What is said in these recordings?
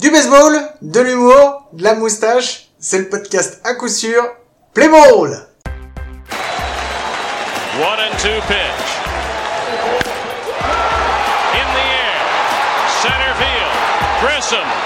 Du baseball, de l'humour, de la moustache, c'est le podcast à coup sûr. Play ball! One and two pitch. In the air. Center field. Grissom.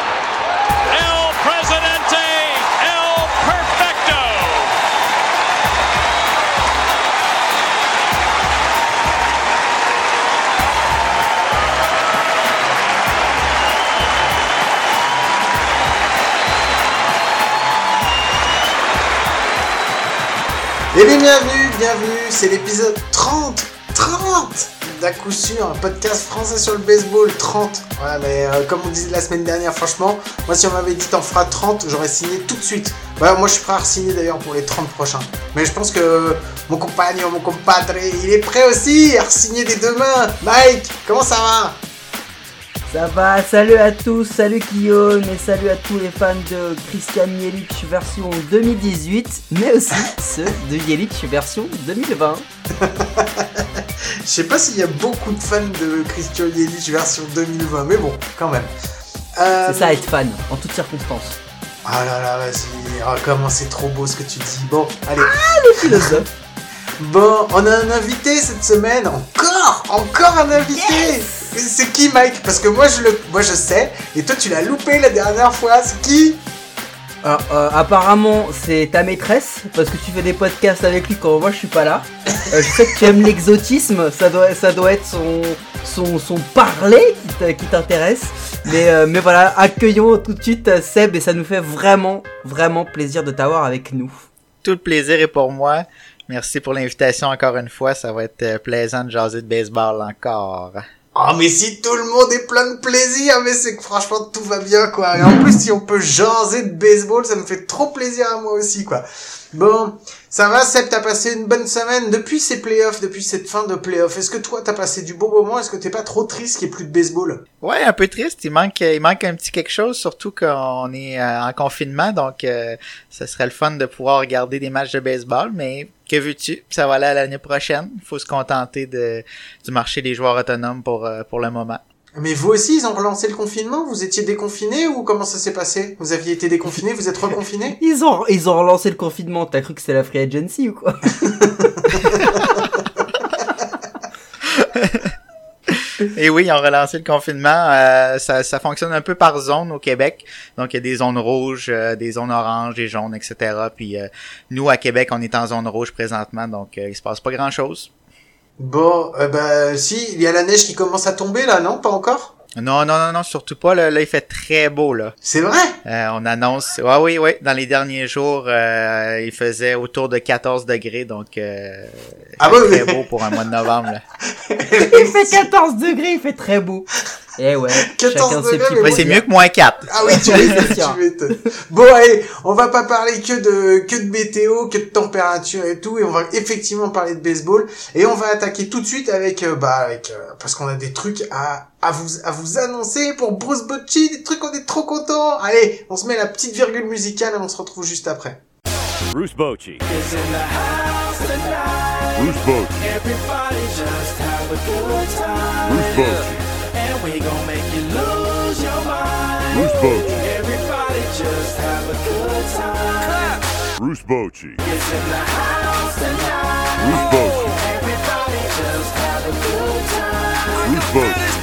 Et bien bienvenue, bienvenue, c'est l'épisode 30, 30 d'à coup sûr, un podcast français sur le baseball, 30. Ouais mais euh, comme on disait la semaine dernière, franchement, moi si on m'avait dit t'en feras 30, j'aurais signé tout de suite. Ouais, moi je suis prêt à signer d'ailleurs pour les 30 prochains. Mais je pense que mon compagnon, mon compadre, il est prêt aussi à signer des deux mains. Mike, comment ça va? Ça va, salut à tous, salut Guillaume et salut à tous les fans de Christian Yelich version 2018, mais aussi ceux de Yelich version 2020. Je sais pas s'il y a beaucoup de fans de Christian Yelich version 2020, mais bon, quand même. Euh, C'est ça être fan, en toutes circonstances. Ah là là, vas-y. Ah, comment c'est trop beau ce que tu dis. Bon, allez. Le philosophe. Bon, on a un invité cette semaine. Encore Encore un invité C'est qui, Mike? Parce que moi je, le, moi, je sais. Et toi, tu l'as loupé la dernière fois. C'est qui? Alors, euh, apparemment, c'est ta maîtresse, parce que tu fais des podcasts avec lui quand moi je suis pas là. Euh, je sais que tu aimes l'exotisme, ça doit, ça doit être son, son, son parler qui t'intéresse. Mais, euh, mais voilà, accueillons tout de suite euh, Seb et ça nous fait vraiment, vraiment plaisir de t'avoir avec nous. Tout le plaisir est pour moi. Merci pour l'invitation encore une fois. Ça va être euh, plaisant de jaser de baseball encore. Oh, mais si tout le monde est plein de plaisir, mais c'est que franchement tout va bien, quoi. Et en plus, si on peut jaser de baseball, ça me fait trop plaisir à moi aussi, quoi. Bon, ça va, Seb, t'as passé une bonne semaine depuis ces playoffs, depuis cette fin de playoffs. Est-ce que toi, t'as passé du bon moment? Est-ce que t'es pas trop triste qu'il n'y ait plus de baseball? Ouais, un peu triste. Il manque, il manque un petit quelque chose, surtout qu'on est euh, en confinement, donc euh, ce serait le fun de pouvoir regarder des matchs de baseball. Mais que veux-tu? Ça va aller à l'année prochaine. Il faut se contenter de du marché des joueurs autonomes pour euh, pour le moment. Mais vous aussi, ils ont relancé le confinement? Vous étiez déconfiné ou comment ça s'est passé? Vous aviez été déconfiné, vous êtes reconfiné? Ils ont, ils ont relancé le confinement, t'as cru que c'était la free agency ou quoi? Et oui, ils ont relancé le confinement. Euh, ça, ça fonctionne un peu par zone au Québec. Donc, il y a des zones rouges, euh, des zones oranges, des jaunes, etc. Puis, euh, nous, à Québec, on est en zone rouge présentement. Donc, euh, il se passe pas grand-chose. Bon, euh, bah si, il y a la neige qui commence à tomber là, non Pas encore? Non, non, non, non, surtout pas. Là, là il fait très beau, là. C'est vrai? Euh, on annonce... Ouais, oui, oui. Dans les derniers jours, euh, il faisait autour de 14 degrés. Donc, euh, Ah oui, très oui. beau pour un mois de novembre, là. Il fait 14 degrés, il fait très beau. Eh ouais, 14 chacun ses degrés, mais c'est mieux que moins 4. Ah oui, m'étonnes, tu m'étonnes. Bon, allez, on va pas parler que de, que de météo, que de température et tout, et on va effectivement parler de baseball, et on va attaquer tout de suite avec, euh, bah, avec, euh, parce qu'on a des trucs à, à vous, à vous annoncer pour Bruce Bocci, des trucs, on est trop contents. Allez, on se met la petite virgule musicale et on se retrouve juste après. Bruce Bochy. Bruce Bochy. Everybody just have a good time. Bruce Bochy. And we gon' make you lose your mind. Bruce Bochy. Everybody just have a good time. Bruce Bochy. It's in the house tonight. Bruce Bochy. Everybody just have a good time. Bruce Bochy.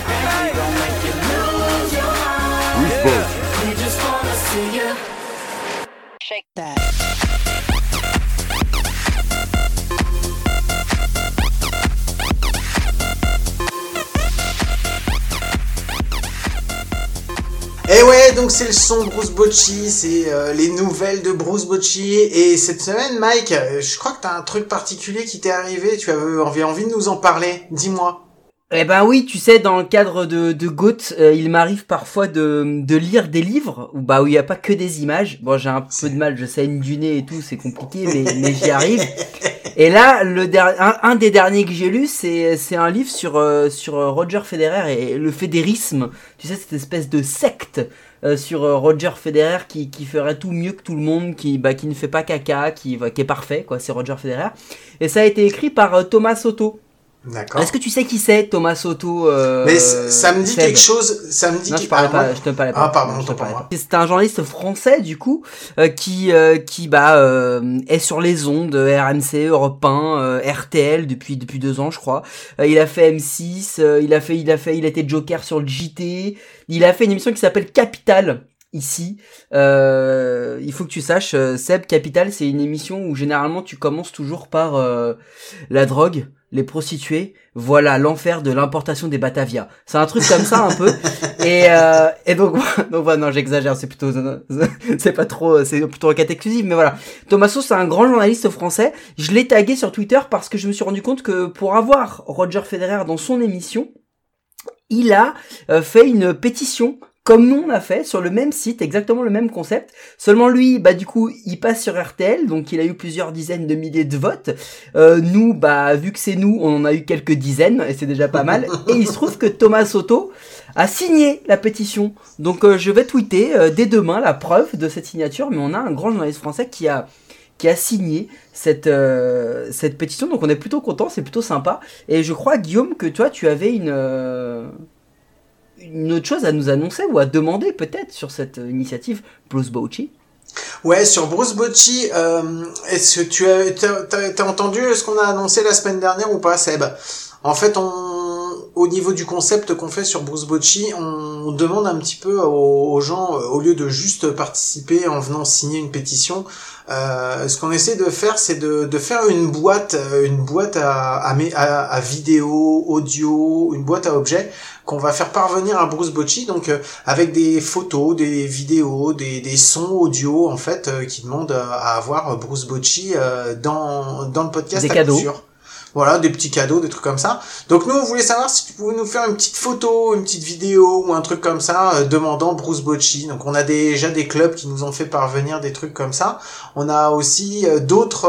Et ouais, donc c'est le son Bruce Bocci, c'est euh, les nouvelles de Bruce Bocci. Et cette semaine, Mike, euh, je crois que t'as un truc particulier qui t'est arrivé, tu avais envie de nous en parler. Dis-moi. Eh ben oui, tu sais, dans le cadre de, de GOAT, euh, il m'arrive parfois de, de lire des livres où bah où il y a pas que des images. Bon, j'ai un peu de mal, je saigne du nez et tout, c'est compliqué, mais, mais j'y arrive. Et là, le un, un des derniers que j'ai lu, c'est c'est un livre sur euh, sur euh, Roger Federer et le fédérisme. Tu sais, cette espèce de secte euh, sur euh, Roger Federer qui, qui ferait tout mieux que tout le monde, qui bah qui ne fait pas caca, qui bah, qui est parfait quoi. C'est Roger Federer. Et ça a été écrit par euh, Thomas Soto. D'accord. Est-ce que tu sais qui c'est, Thomas Soto euh, Mais ça me dit Seb quelque chose. Ça me dit Non, je parlais pas, je te parlais pas. Ah, pardon, Non, je te parlais pas. C'est un journaliste français, du coup, euh, qui, euh, qui, bah, euh, est sur les ondes, euh, RMC, Europe 1, euh, RTL depuis, depuis deux ans, je crois. Euh, il a fait M6, euh, il a fait, il a fait, il a été Joker sur le JT. Il a fait une émission qui s'appelle Capital. Ici, euh, il faut que tu saches, euh, Seb Capital, c'est une émission où généralement tu commences toujours par euh, la drogue, les prostituées, voilà l'enfer de l'importation des Batavia. C'est un truc comme ça un peu. Et, euh, et donc, donc voilà, non, j'exagère, c'est plutôt, c'est pas trop, c'est plutôt en quête exclusive, mais voilà. Thomaso, c'est un grand journaliste français. Je l'ai tagué sur Twitter parce que je me suis rendu compte que pour avoir Roger Federer dans son émission, il a euh, fait une pétition comme nous on a fait sur le même site, exactement le même concept. Seulement lui, bah du coup, il passe sur RTL, donc il a eu plusieurs dizaines de milliers de votes. Euh, nous, bah vu que c'est nous, on en a eu quelques dizaines et c'est déjà pas mal. Et il se trouve que Thomas Soto a signé la pétition. Donc euh, je vais tweeter euh, dès demain la preuve de cette signature, mais on a un grand journaliste français qui a qui a signé cette euh, cette pétition. Donc on est plutôt content, c'est plutôt sympa. Et je crois Guillaume que toi tu avais une une autre chose à nous annoncer ou à demander peut-être sur cette euh, initiative Bruce Bochy? Ouais, sur Bruce Bocci, euh, est-ce que tu as, t'as- t'as entendu ce qu'on a annoncé la semaine dernière ou pas, Seb? En fait, on, au niveau du concept qu'on fait sur Bruce Bocci, on demande un petit peu aux, gens, euh, au lieu de juste participer en venant signer une pétition, euh, ce qu'on essaie de faire, c'est de, de faire une boîte, euh, une boîte à, à, à vidéo, audio, une boîte à objets qu'on va faire parvenir à Bruce Bocci, donc euh, avec des photos, des vidéos, des, des sons audio en fait euh, qui demandent euh, à avoir Bruce Bocci euh, dans dans le podcast Des à cadeaux. Voilà, des petits cadeaux, des trucs comme ça. Donc nous, on voulait savoir si tu pouvais nous faire une petite photo, une petite vidéo ou un truc comme ça, euh, demandant Bruce Bocci. Donc on a déjà des clubs qui nous ont fait parvenir des trucs comme ça. On a aussi euh, d'autres,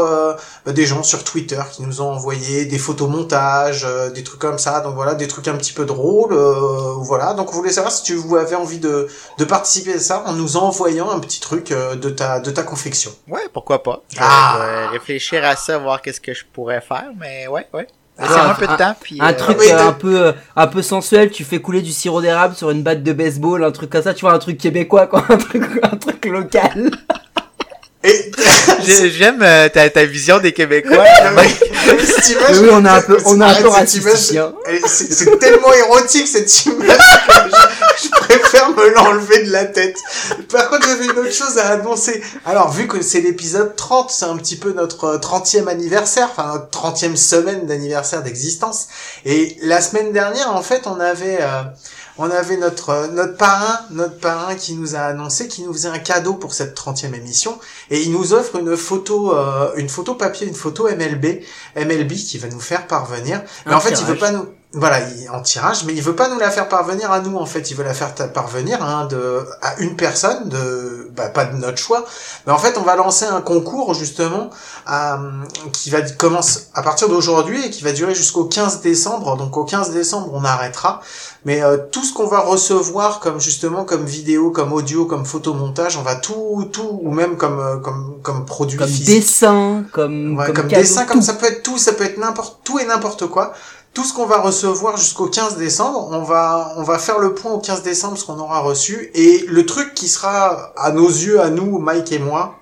euh, des gens sur Twitter qui nous ont envoyé des photos montages, euh, des trucs comme ça. Donc voilà, des trucs un petit peu drôles. euh, voilà. Donc on voulait savoir si tu avais envie de, de participer à ça en nous envoyant un petit truc euh, de ta de ta confection. Ouais, pourquoi pas. Je Ah. vais réfléchir à ça, voir qu'est-ce que je pourrais faire, mais ouais, ouais. Ah, un peu de temps, puis... Un euh, truc oui, euh, un peu euh, un peu sensuel, tu fais couler du sirop d'érable sur une batte de baseball, un truc comme ça, tu vois un truc québécois quoi, un truc un truc local. J'aime euh, ta, ta vision des Québécois. Image- oui, on est un peu on est un Arrête, peu hein. C'est c'est tellement érotique cette image que je, je préfère me l'enlever de la tête. Par contre, j'avais une autre chose à annoncer. Alors, vu que c'est l'épisode 30, c'est un petit peu notre euh, 30e anniversaire, enfin notre 30e semaine d'anniversaire d'existence. Et la semaine dernière, en fait, on avait... euh, on avait notre euh, notre parrain, notre parrain qui nous a annoncé qu'il nous faisait un cadeau pour cette 30e émission et il nous offre une photo euh, une photo papier, une photo MLB, MLB qui va nous faire parvenir. Mais Un en fait, il veut tirage. pas nous voilà, il, en tirage, mais il veut pas nous la faire parvenir à nous en fait, il veut la faire parvenir hein, de à une personne de bah, pas de notre choix, mais en fait, on va lancer un concours justement à, qui va commence à partir d'aujourd'hui et qui va durer jusqu'au 15 décembre. Donc au 15 décembre, on arrêtera. Mais euh, tout ce qu'on va recevoir comme justement comme vidéo, comme audio, comme photomontage, on va tout tout ou même comme euh, comme comme produit Comme physique. dessin, comme Ouais, comme, comme, cadeau, dessin, comme tout. ça peut être tout, ça peut être n'importe tout et n'importe quoi. Tout ce qu'on va recevoir jusqu'au 15 décembre, on va on va faire le point au 15 décembre ce qu'on aura reçu et le truc qui sera à nos yeux, à nous, Mike et moi,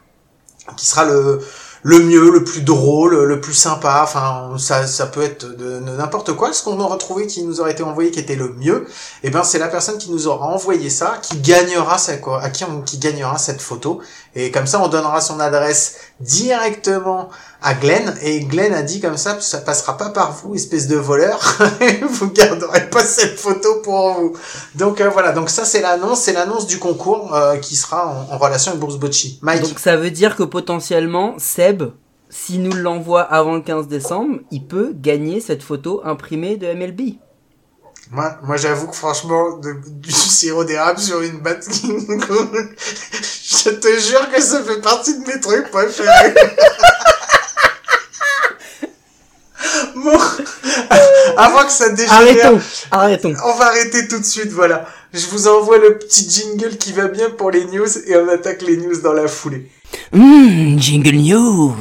qui sera le le mieux, le plus drôle, le plus sympa, enfin ça ça peut être de, n'importe quoi. Ce qu'on aura trouvé qui nous aurait été envoyé qui était le mieux, et ben c'est la personne qui nous aura envoyé ça qui gagnera à qui on qui gagnera cette photo et comme ça on donnera son adresse directement à Glenn et Glenn a dit comme ça ça passera pas par vous espèce de voleur. Vous garderez pas cette photo pour vous. Donc euh, voilà. Donc ça c'est l'annonce c'est l'annonce du concours euh, qui sera en, en relation avec Bourse Bocci Mike. Donc ça veut dire que potentiellement Seb, s'il nous l'envoie avant le 15 décembre, il peut gagner cette photo imprimée de MLB. moi moi j'avoue que franchement de- du sirop d'érable sur une batte je te jure que ça fait partie de mes trucs préférés bon avant que ça dégénère Arrêtons, arrêtons. On va arrêter tout de suite, voilà. Je vous envoie le petit jingle qui va bien pour les news et on attaque les news dans la foulée. Mmh, jingle news.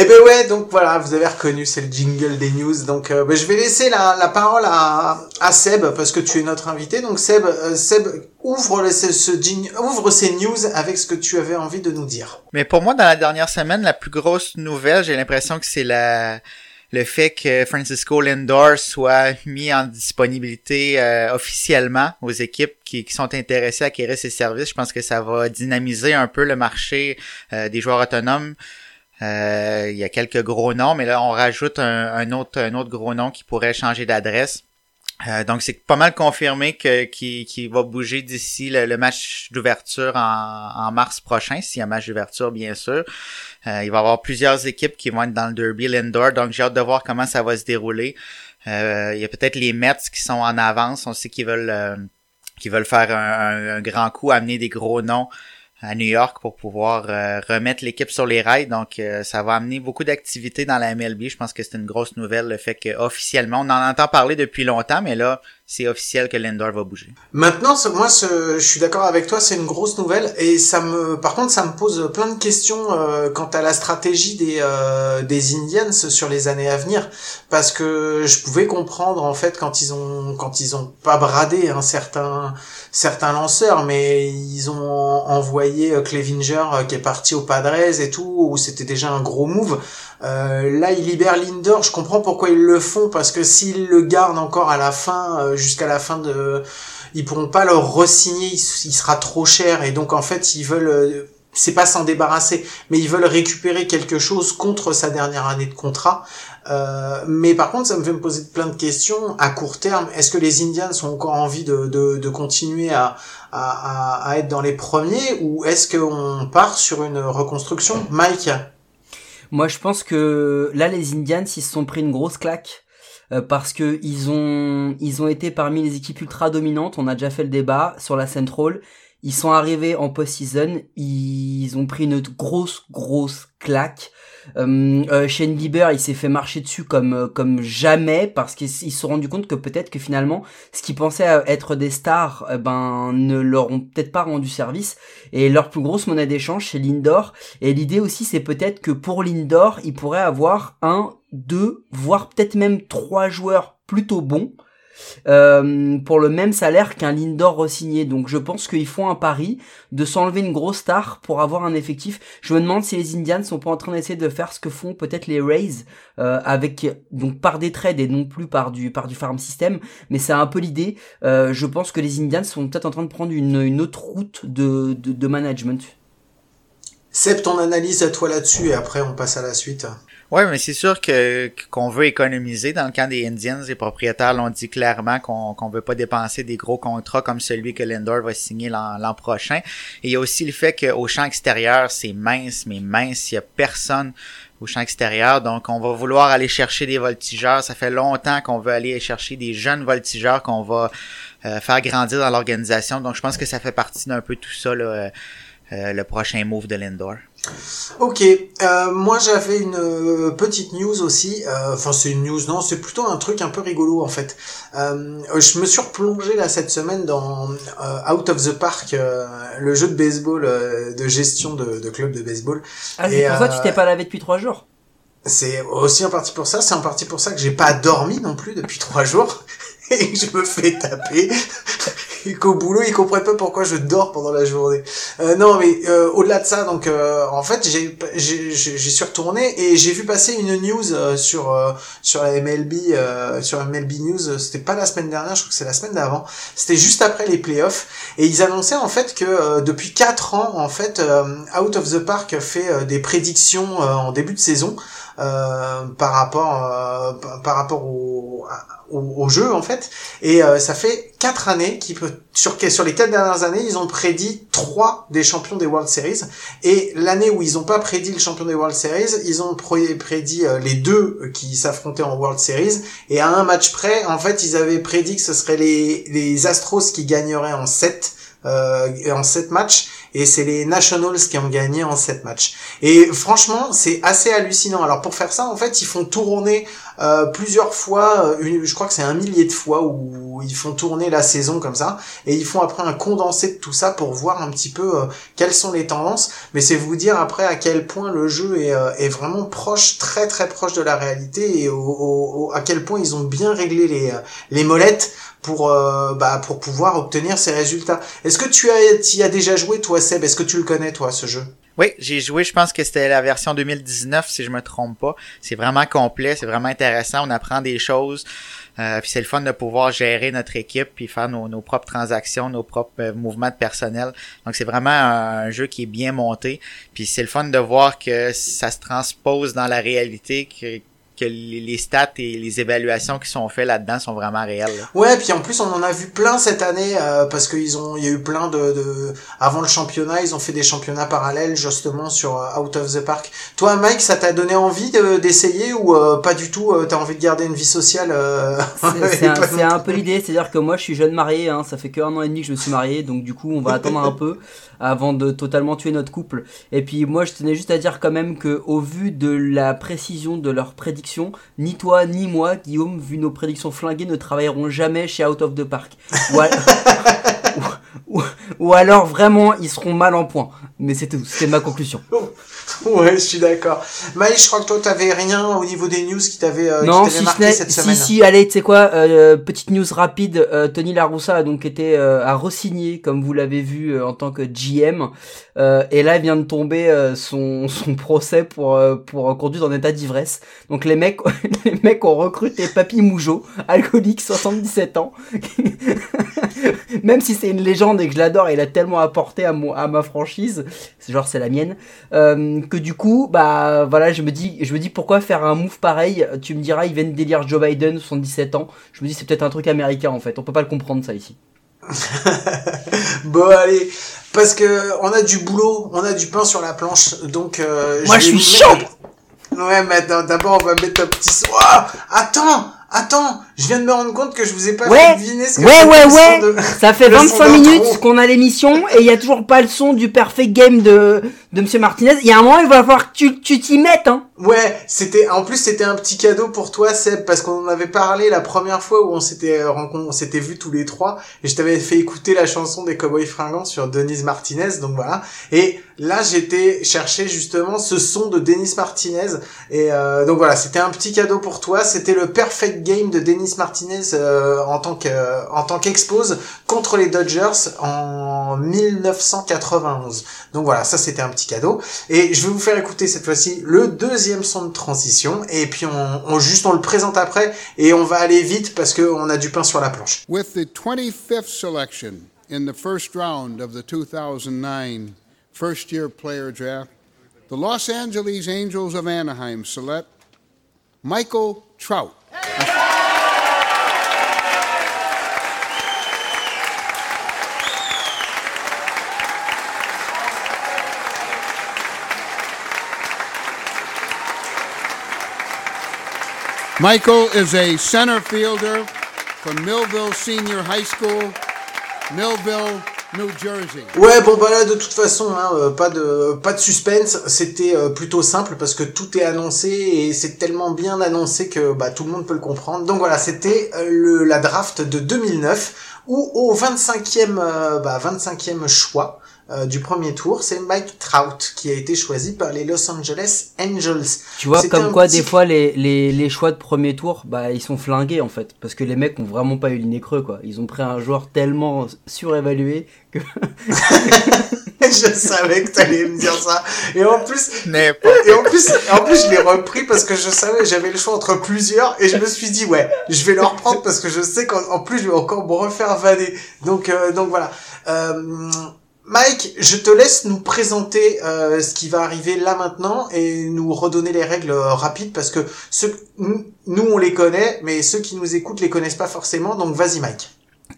Eh ben ouais, donc voilà, vous avez reconnu, c'est le jingle des news. Donc euh, ben, je vais laisser la, la parole à, à Seb parce que tu es notre invité. Donc Seb, euh, Seb ouvre le- ce, ce jing- ouvre ces news avec ce que tu avais envie de nous dire. Mais pour moi, dans la dernière semaine, la plus grosse nouvelle, j'ai l'impression que c'est la le fait que Francisco Lindor soit mis en disponibilité euh, officiellement aux équipes qui, qui sont intéressées à acquérir ses services. Je pense que ça va dynamiser un peu le marché euh, des joueurs autonomes. Euh, il y a quelques gros noms, mais là on rajoute un, autre un autre gros nom qui pourrait changer d'adresse. Euh, donc c'est pas mal confirmé que qui, va bouger d'ici le, match d'ouverture en, mars prochain, s'il y a match d'ouverture bien sûr. Euh, il va y avoir plusieurs équipes qui vont être dans le Derby Lindor, donc j'ai hâte de voir comment ça va se dérouler. Euh, il y a peut-être les Mets qui sont en avance, on sait qu'ils veulent qu'ils veulent faire un grand coup, amener des gros noms à New York pour pouvoir euh, remettre l'équipe sur les rails. Donc, euh, ça va amener beaucoup d'activités dans la MLB. Je pense que c'est une grosse nouvelle, le fait que officiellement, on en entend parler depuis longtemps, mais là, c'est officiel que Lindor va bouger. Maintenant, moi, je suis d'accord avec toi, c'est une grosse nouvelle et ça me, par contre, ça me pose plein de questions euh, quant à la stratégie des euh, des Indians sur les années à venir, parce que je pouvais comprendre en fait quand ils ont quand ils ont pas bradé un certain certains lanceurs, mais ils ont envoyé euh, Clevinger euh, qui est parti au Padres et tout, où c'était déjà un gros move. Euh, là, ils libèrent Lindor. Je comprends pourquoi ils le font parce que s'ils le gardent encore à la fin, euh, jusqu'à la fin de, ils pourront pas le re-signer. Il, il sera trop cher et donc en fait, ils veulent. euh, c'est pas s'en débarrasser, mais ils veulent récupérer quelque chose contre sa dernière année de contrat. Euh, mais par contre, ça me fait me poser plein de questions à court terme. Est-ce que les Indians ont encore envie de, de, de continuer à, à, à être dans les premiers ou est-ce qu'on part sur une reconstruction Mike Moi, je pense que là, les Indians, ils se sont pris une grosse claque. euh, parce que ils ont ils ont été parmi les équipes ultra dominantes. On a déjà fait le débat sur la Central. Ils sont arrivés en post-season. Ils ont pris une grosse grosse claque. Euh, euh, Shane Bieber, il s'est fait marcher dessus comme euh, comme jamais parce qu'ils ils se sont rendus compte que peut-être que finalement, ce qu'ils pensaient être des stars, euh, ben ne leur ont peut-être pas rendu service. Et leur plus grosse monnaie d'échange, c'est Lindor. Et l'idée aussi, c'est peut-être que pour Lindor, il pourrait avoir un, deux, voire peut-être même trois joueurs plutôt bons euh, pour le même salaire qu'un Lindor re-signé. Donc je pense qu'ils font un pari de s'enlever une grosse star pour avoir un effectif. Je me demande si les Indians sont pas en train d'essayer de faire ce que font peut-être les Rays euh, avec donc par des trades et non plus par du par du farm system. Mais c'est un peu l'idée. Euh, je pense que les Indians sont peut-être en train de prendre une, une autre route de, de, management. Seb, ton analyse à toi là-dessus et après on passe à la suite. Ouais, mais c'est sûr que qu'on veut économiser. Dans le camp des Indians, les propriétaires l'ont dit clairement qu'on qu'on veut pas dépenser des gros contrats comme celui que Lindor va signer l'an prochain. Et il y a aussi le fait qu'au champ extérieur, c'est mince, mais mince, il y a personne au champ extérieur. Donc, on va vouloir aller chercher des voltigeurs. Ça fait longtemps qu'on veut aller chercher des jeunes voltigeurs qu'on va euh, faire grandir dans l'organisation. Donc, je pense que ça fait partie d'un peu tout ça, là, euh, euh, le prochain move de Lindor. Ok, euh, moi j'avais une euh, petite news aussi. Euh, Enfin, c'est une news, non, c'est plutôt un truc un peu rigolo en fait. Euh, je me suis replongé là cette semaine dans euh, Out of the Park, euh, le jeu de baseball euh, de gestion de, de club de baseball. Ah, c'est pour ça que tu t'es pas lavé depuis trois jours. C'est aussi en partie pour ça, c'est en partie pour ça que j'ai pas dormi non plus depuis trois jours et je me fais taper et qu'au boulot ils comprennent pas pourquoi je dors pendant la journée. Euh, non mais euh, au-delà de ça, donc euh, en fait j'ai j'ai suis retourné et j'ai vu passer une news sur sur la MLB sur MLB News. C'était pas la semaine dernière, je crois que c'est la semaine d'avant. C'était juste après les playoffs et ils annonçaient en fait que depuis quatre ans en fait Out of the Park fait des prédictions en début de saison par rapport par- rapport au, au, au jeu en fait. Et euh, ça fait quatre années qui peut sur sur les quatre dernières années ils ont prédit trois des champions des World Series. Et l'année où ils ont pas prédit le champion des World Series ils ont pré- prédit euh, les deux qui s'affrontaient en World Series. Et à un match près en fait ils avaient prédit que ce serait les les Astros qui gagneraient en 7 euh, en sept matchs et c'est les Nationals qui ont gagné en 7 matchs. Et franchement, c'est assez hallucinant. Alors pour faire ça, en fait, ils font tourner euh, plusieurs fois, euh, une- je crois que c'est un millier de fois où ils font tourner la saison comme ça, et ils font après un condensé de tout ça pour voir un petit peu euh, quelles sont les tendances. Mais c'est vous dire après à quel point le jeu est, euh, est vraiment proche, très très proche de la réalité, et au, au- au- à quel point ils ont bien réglé les, euh, les molettes pour bah, pour pouvoir obtenir ces résultats. Est-ce que tu as y as déjà joué toi Est-ce que tu le connais toi ce jeu? Oui, j'ai joué, je pense que c'était la version 2019 si je me trompe pas. C'est vraiment complet, c'est vraiment intéressant, on apprend des choses. Euh, puis c'est le fun de pouvoir gérer notre équipe puis faire nos, nos propres transactions, nos propres euh, mouvements de personnel. Donc c'est vraiment un, jeu qui est bien monté. Puis c'est le fun de voir que ça se transpose dans la réalité, que, que les, stats et les évaluations qui sont faites là-dedans sont vraiment réelles. là. Ouais, puis en plus on en a vu plein cette année euh, parce qu'ils ont, il y a eu plein de, de, avant le championnat, ils ont fait des championnats parallèles justement sur euh, Out of the Park. Toi, Mike, ça t'a donné envie de- d'essayer ou euh, pas du tout euh, T'as envie de garder une vie sociale euh, C'est- C'est et un, pas- c'est un peu l'idée, c'est-à-dire que moi je suis jeune marié, hein, ça fait que un an et demi que je me suis marié, donc du coup on va attendre un peu avant de totalement tuer notre couple. Et puis moi je tenais juste à dire quand même que au vu de la précision de leurs prédictions, ni toi ni moi, Guillaume, vu nos prédictions flinguées, ne travailleront jamais chez Out of the Park. Ou, al- ou- ou- ou alors vraiment ils seront mal en point. Mais c'est tout, c'était ma conclusion. Ouais, je suis d'accord. Mike, je crois que toi t'avais rien au niveau des news qui t'avait euh, non, qui si marqué cette si semaine. si, allez, tu sais quoi, euh, petite news rapide, euh, Tony Laroussa a donc été euh, à re-signer, comme vous l'avez vu euh, en tant que GM, euh, et là il vient de tomber euh, son son procès pour euh, pour conduite en état d'ivresse. Donc les mecs les mecs ont recruté Papy Mougeot, alcoolique, 77 ans. Même si c'est une légende et que je l'adore, il a tellement apporté à mon à ma franchise, genre c'est la mienne, euh, que du coup bah voilà je me dis je me dis pourquoi faire un move pareil? Tu me diras ils viennent d'élire Joe Biden 77 ans. Je me dis c'est peut-être un truc américain en fait. On peut pas le comprendre ça ici. Bon allez, parce que on a du boulot, on a du pain sur la planche, donc euh, Moi, je suis chaud! mettre- Ouais, mais d'abord on va mettre un petit. Ah, attends, attends, je viens de me rendre compte que je vous ai pas Ouais, fait deviner ce que ouais c'était ouais ouais. de- ça fait le son 25 d'intro. minutes qu'on a l'émission et il y a toujours pas le son du perfect game de de Monsieur Martinez. Il y a un moment il va falloir que tu tu t'y mettes hein. Ouais, c'était en plus c'était un petit cadeau pour toi Seb parce qu'on en avait parlé la première fois où on s'était rencontré, on s'était vus tous les trois et je t'avais fait écouter la chanson des Cowboys fringants sur Denise Martinez donc voilà. Et là j'étais chercher justement ce son de Denise Martinez et euh, donc voilà, c'était un petit cadeau pour toi, c'était le perfect game de Denise Martinez euh, en tant que en tant qu'expose contre les Dodgers en 1991. Donc voilà, ça c'était un petit cadeau et je vais vous faire écouter cette fois-ci le deuxième son de transition et puis on, on juste on le présente après et on va aller vite parce que on a du pain sur la planche. With the 25th selection in the first round of the 2009 first year player draft, the Los Angeles Angels of Anaheim select Michael Trout. Michael is a center fielder from Millville Senior High School, Millville, New Jersey. Ouais, bon bah là de toute façon, hein, euh, pas de pas de suspense, c'était euh, plutôt simple parce que tout est annoncé et c'est tellement bien annoncé que bah tout le monde peut le comprendre. Donc voilà, c'était euh, le la draft de 2009 où au 25e euh, bah 25e choix euh, du premier tour, c'est Mike Trout qui a été choisi par les Los Angeles Angels. Tu vois, comme quoi, petit- des fois, les, les, les choix de premier tour, bah, ils sont flingués, en fait. Parce que les mecs ont vraiment pas eu le nez creux, quoi. Ils ont pris un joueur tellement surévalué que... je savais que t'allais me dire ça. Et en plus, et en plus, en plus, je l'ai repris parce que je savais, j'avais le choix entre plusieurs et je me suis dit, ouais, je vais le reprendre parce que je sais qu'en en plus, je vais encore me refaire vanner. Donc, euh, donc voilà. Euh, Mike, je te laisse nous présenter euh, ce qui va arriver là maintenant et nous redonner les règles euh, rapides parce que ceux, nous, on les connaît, mais ceux qui nous écoutent les connaissent pas forcément. Donc vas-y, Mike.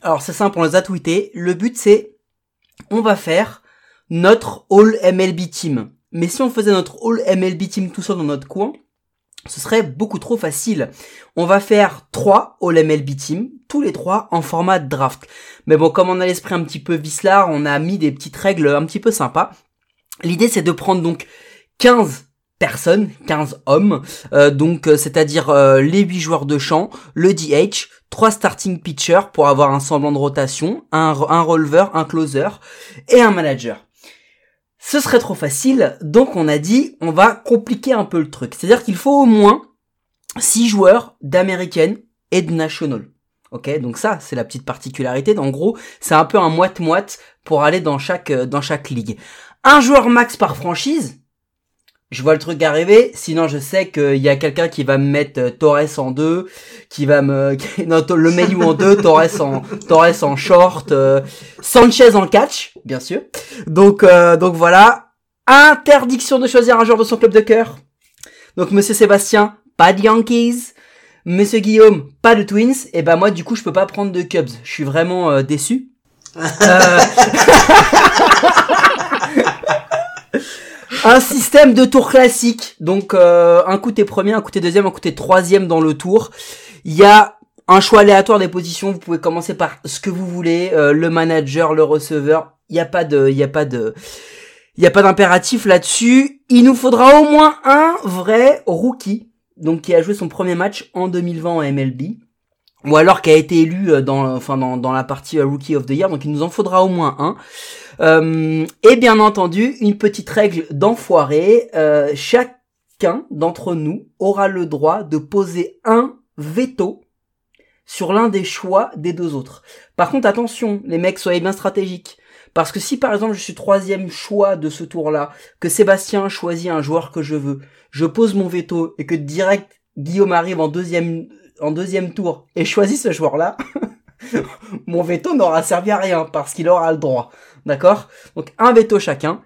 Alors, c'est simple, on les a tweetés. Le but, c'est, on va faire notre All MLB Team. Mais si on faisait notre All MLB Team tout seul dans notre coin, ce serait beaucoup trop facile. On va faire trois All MLB Team, tous les trois en format draft. Mais bon, comme on a l'esprit un petit peu vicelard, on a mis des petites règles un petit peu sympas. L'idée c'est de prendre donc 15 personnes, 15 hommes, euh, donc euh, c'est-à-dire euh, les 8 joueurs de champ, le DH, trois starting pitchers pour avoir un semblant de rotation, un, un un closer et un manager. Ce serait trop facile, donc on a dit on va compliquer un peu le truc. C'est-à-dire qu'il faut au moins 6 joueurs d'américaine et de national. Ok, donc ça c'est la petite particularité. En gros, c'est un peu un moite-moite pour aller dans chaque dans chaque ligue. Un joueur max par franchise, je vois le truc arriver, sinon je sais qu'il y a quelqu'un qui va me mettre euh, Torres en deux, qui va me... non, le Mayu en deux, Torres en, Torres en short, euh, Sanchez en catch, bien sûr. Donc, euh, donc voilà. Interdiction de choisir un joueur de son club de cœur. Donc Monsieur Sébastien, pas de Yankees. Monsieur Guillaume, pas de Twins. Et ben moi du coup je peux pas prendre de Cubs. Je suis vraiment euh, déçu. Un système de tour classique. Donc euh, un coup t'es premier, un coup t'es deuxième, un coup t'es troisième dans le tour. Il y a un choix aléatoire des positions. Vous pouvez commencer par ce que vous voulez, euh, le manager, le receveur. Il y a pas de, il y a pas de, il y a pas d'impératif là-dessus. Il nous faudra au moins un vrai rookie, donc qui a joué son premier match en 2020 en MLB ou alors qui a été élu euh, dans enfin dans, dans la partie Rookie of the Year donc il nous en faudra au moins un Euh, et bien entendu une petite règle d'enfoiré euh, chacun d'entre nous aura le droit de poser un veto sur l'un des choix des deux autres par contre attention les mecs soyez bien stratégiques parce que si par exemple je suis troisième choix de ce tour là que Sébastien choisit un joueur que je veux je pose mon veto et que direct Guillaume arrive en deuxième en deuxième tour et choisit ce joueur-là, mon veto n'aura servi à rien parce qu'il aura le droit. D'accord? Donc un veto chacun.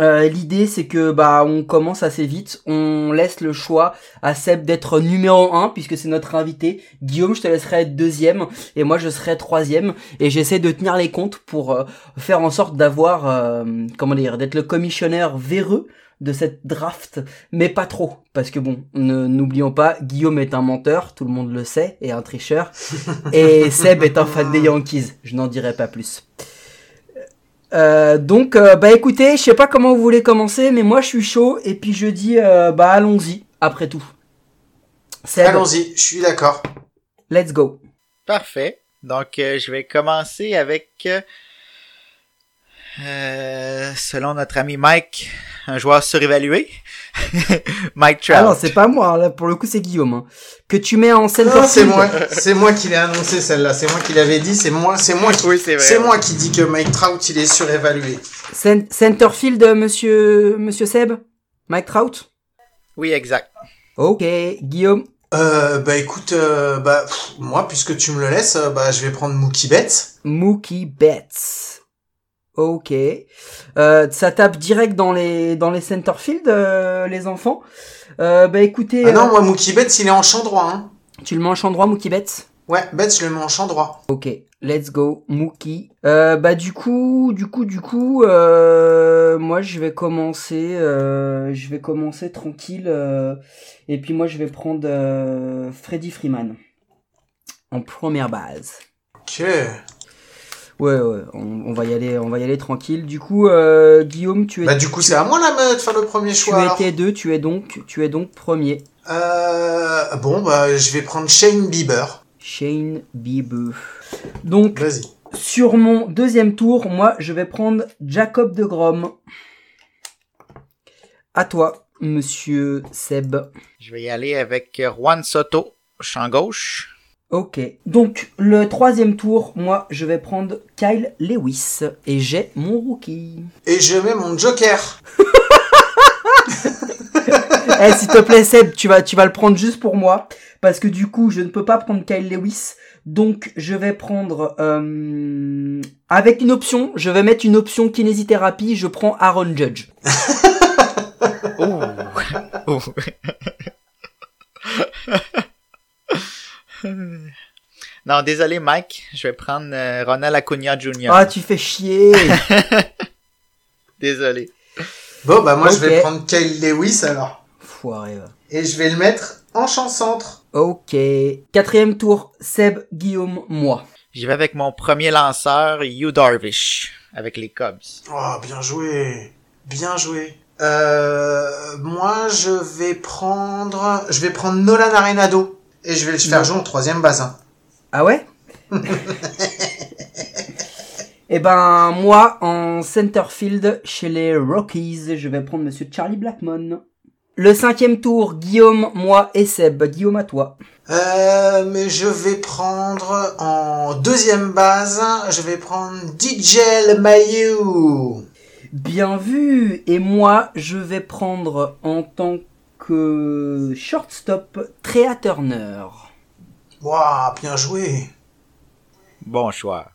Euh, L'idée c'est que bah on commence assez vite, on laisse le choix à Seb d'être numéro 1 puisque c'est notre invité. Guillaume, je te laisserai être deuxième et moi je serai troisième et j'essaie de tenir les comptes pour euh, faire en sorte d'avoir euh, comment dire d'être le commissionneur véreux de cette draft, mais pas trop, parce que bon, ne- n'oublions pas, Guillaume est un menteur, tout le monde le sait, et un tricheur, et Seb est un fan des Yankees, je n'en dirai pas plus. Euh, donc, euh, bah écoutez, je sais pas comment vous voulez commencer, mais moi je suis chaud, et puis je dis, euh, bah allons-y, après tout. Allons-y, je suis d'accord. let's go. Parfait. Donc, euh, je vais commencer avec, euh, selon notre ami Mike, un joueur surévalué. Mike Trout. Ah non, c'est pas moi, là pour le coup c'est Guillaume. hein. Que tu mets en center Non, c'est moi, c'est moi qui l'ai annoncé celle-là. C'est moi qui l'avais dit. C'est moi, c'est moi qui, Oui, c'est vrai. c'est moi qui dis que Mike Trout il est surévalué. Cen- Centerfield, euh, monsieur, monsieur Seb? Mike Trout? Oui, exact. Ok, Guillaume. Euh, bah écoute, euh, bah pff, moi puisque tu me le laisses, euh, bah je vais prendre Mookie Betts. Mookie Betts. Ok. Euh, ça tape direct dans les dans les centerfield, euh, les enfants. Euh, bah écoutez, Ah non, euh, moi Mookie Betts il est en champ droit. Hein. tu le mets en champ droit, Mookie Betts? Ouais, Betts je le mets en champ droit. Ok, let's go, Mookie. Euh, bah du coup, du coup, du coup, euh, moi je vais commencer, euh, je vais commencer tranquille. euh, et puis moi je vais prendre euh, Freddy Freeman en première base. Ok. Ouais, ouais, on, on va y aller, on va y aller tranquille. Du coup, euh, Guillaume, tu es, Bah du coup c'est à moi là de faire le premier tu choix. alors. étais deux, tu es donc, tu es donc premier. Euh, bon bah je vais prendre Shane Bieber. Shane Bieber. Donc, Vas-y. sur mon deuxième tour, moi, je vais prendre Jacob de Grom. À toi, monsieur Seb. Je vais y aller avec Juan Soto, champ gauche. Ok. Donc, le troisième tour, moi, je vais prendre Kyle Lewis. Et j'ai mon rookie. Et je mets mon Joker. Eh, s'il te plaît, Seb, tu vas, tu vas le prendre juste pour moi. Parce que du coup, je ne peux pas prendre Kyle Lewis. Donc, je vais prendre... euh, avec une option, je vais mettre une option kinésithérapie. Je prends Aaron Judge. Ouh. Ouh. non, désolé Mike, je vais prendre euh, Ronald Acuna Jr. Ah, tu fais chier. Désolé. Bon bah moi je vais prendre Kyle Lewis alors. enfoiré. va. Et je vais le mettre en champ centre. Ok. Quatrième tour, Seb, Guillaume, moi. J'y vais avec mon premier lanceur, Hugh Darvish, avec les Cubs. Oh, bien joué. Bien joué. Euh, moi, je vais prendre, je vais prendre Nolan Arenado. Et je vais le faire Non. jouer en troisième base. hein. Ah ouais Eh ben, moi, en center field, chez les Rockies, je vais prendre monsieur Charlie Blackmon. Le cinquième tour, Guillaume, moi et Seb. Guillaume, à toi. Euh, mais je vais prendre en deuxième base, je vais prendre DJ Mayou. Bien vu Et moi, je vais prendre en tant que shortstop Trea Turner. Waouh, bien joué. Bon choix.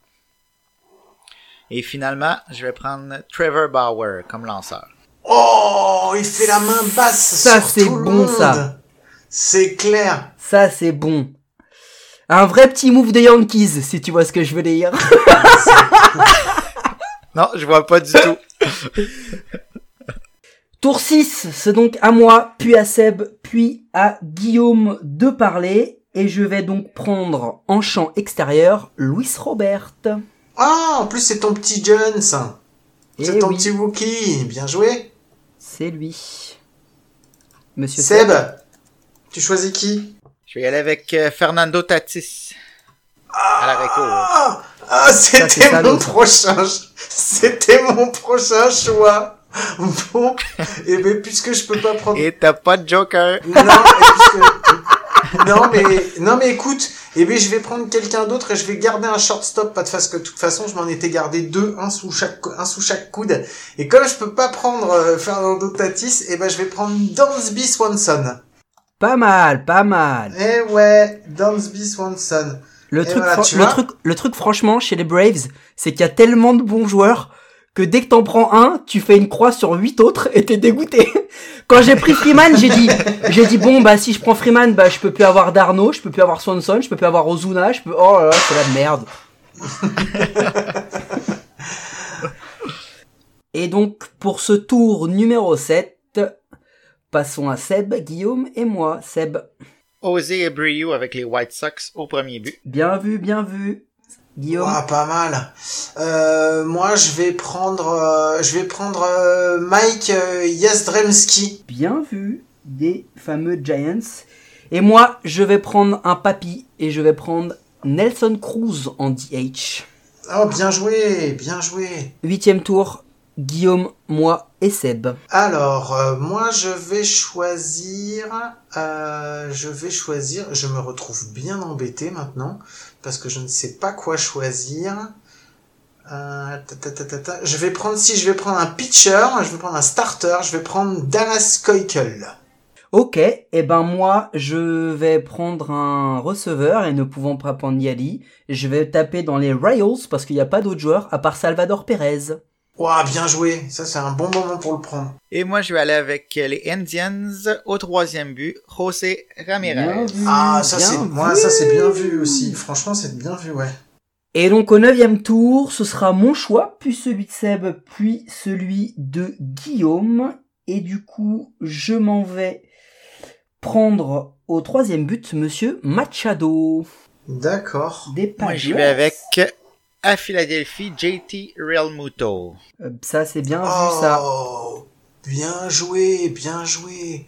Et finalement, je vais prendre Trevor Bauer comme lanceur. Oh, il fait la main basse Ça, sur c'est tout le bon, monde. ça. C'est clair. Ça, c'est bon. Un vrai petit move de Yankees, si tu vois ce que je veux dire. Non, je vois pas du tout. Tour 6, c'est donc à moi, puis à Seb, puis à Guillaume de parler. Et je vais donc prendre en champ extérieur Luis Robert. Ah, en plus c'est ton petit Jones. Eh C'est ton oui, petit Wookie. Bien joué. c'est lui. Monsieur Seb, tu choisis qui? Je vais y aller avec euh, Fernando Tatis. À la. Ah, ah, c'était mon prochain, c'était mon prochain choix. Bon, et ben puisque je peux pas prendre. Et t'as pas de Joker. Non, puisque- non mais non mais écoute, et ben je vais prendre quelqu'un d'autre et je vais garder un shortstop pas de face que de toute façon je m'en étais gardé deux, un sous chaque un sous chaque coude. Et comme je peux pas prendre euh, Fernando Tatis, et ben je vais prendre Dansby Swanson. Pas mal, pas mal. Eh ouais, Dansby Swanson. Le Et truc, voilà, le vois. truc, le truc, franchement, chez les Braves, c'est qu'il y a tellement de bons joueurs que dès que t'en prends un, tu fais une croix sur huit autres et t'es dégoûté. Quand j'ai pris Freeman, j'ai dit, j'ai dit bon bah si je prends Freeman, bah je peux plus avoir Darno, je peux plus avoir Swanson, je peux plus avoir Ozuna, je peux, oh là là, c'est la merde. et donc pour ce tour numéro 7, passons à Seb, Guillaume et moi. Seb, Osé Abreu avec les White Sox au premier but. bien vu, bien vu. Guillaume. Ah, pas mal. Euh, moi, je vais prendre, euh, je vais prendre euh, Mike euh, Jastrzemski. bien vu des fameux Giants. Et moi, je vais prendre un papy et je vais prendre Nelson Cruz en DH. Oh, bien joué, bien joué. Huitième tour, Guillaume, moi et Seb. Alors, euh, moi, je vais choisir, euh, je vais choisir. Je me retrouve bien embêté maintenant parce que je ne sais pas quoi choisir. Euh, ta, ta, ta, ta, ta. Je vais prendre, si je vais prendre un pitcher, je vais prendre un starter, je vais prendre Dallas Keuchel. Ok, et ben moi, je vais prendre un receveur et ne pouvant pas prendre Yali, je vais taper dans les Royals parce qu'il n'y a pas d'autres joueurs à part Salvador Perez. Ouah, bien joué. Ça, c'est un bon moment pour le prendre. Et moi, je vais aller avec les Indians au troisième but, José Ramirez. vu, Ah, ça bien c'est, moi, ça c'est bien vu aussi. Franchement, c'est bien vu, ouais. Et donc au neuvième tour, ce sera mon choix, puis celui de Seb, puis celui de Guillaume. Et du coup, je m'en vais prendre au troisième but Monsieur Machado. D'accord. Des Moi, j'y vais avec à Philadelphie, JT Realmuto. Euh, Ça, c'est bien vu, ça. Oh, bien joué, bien joué.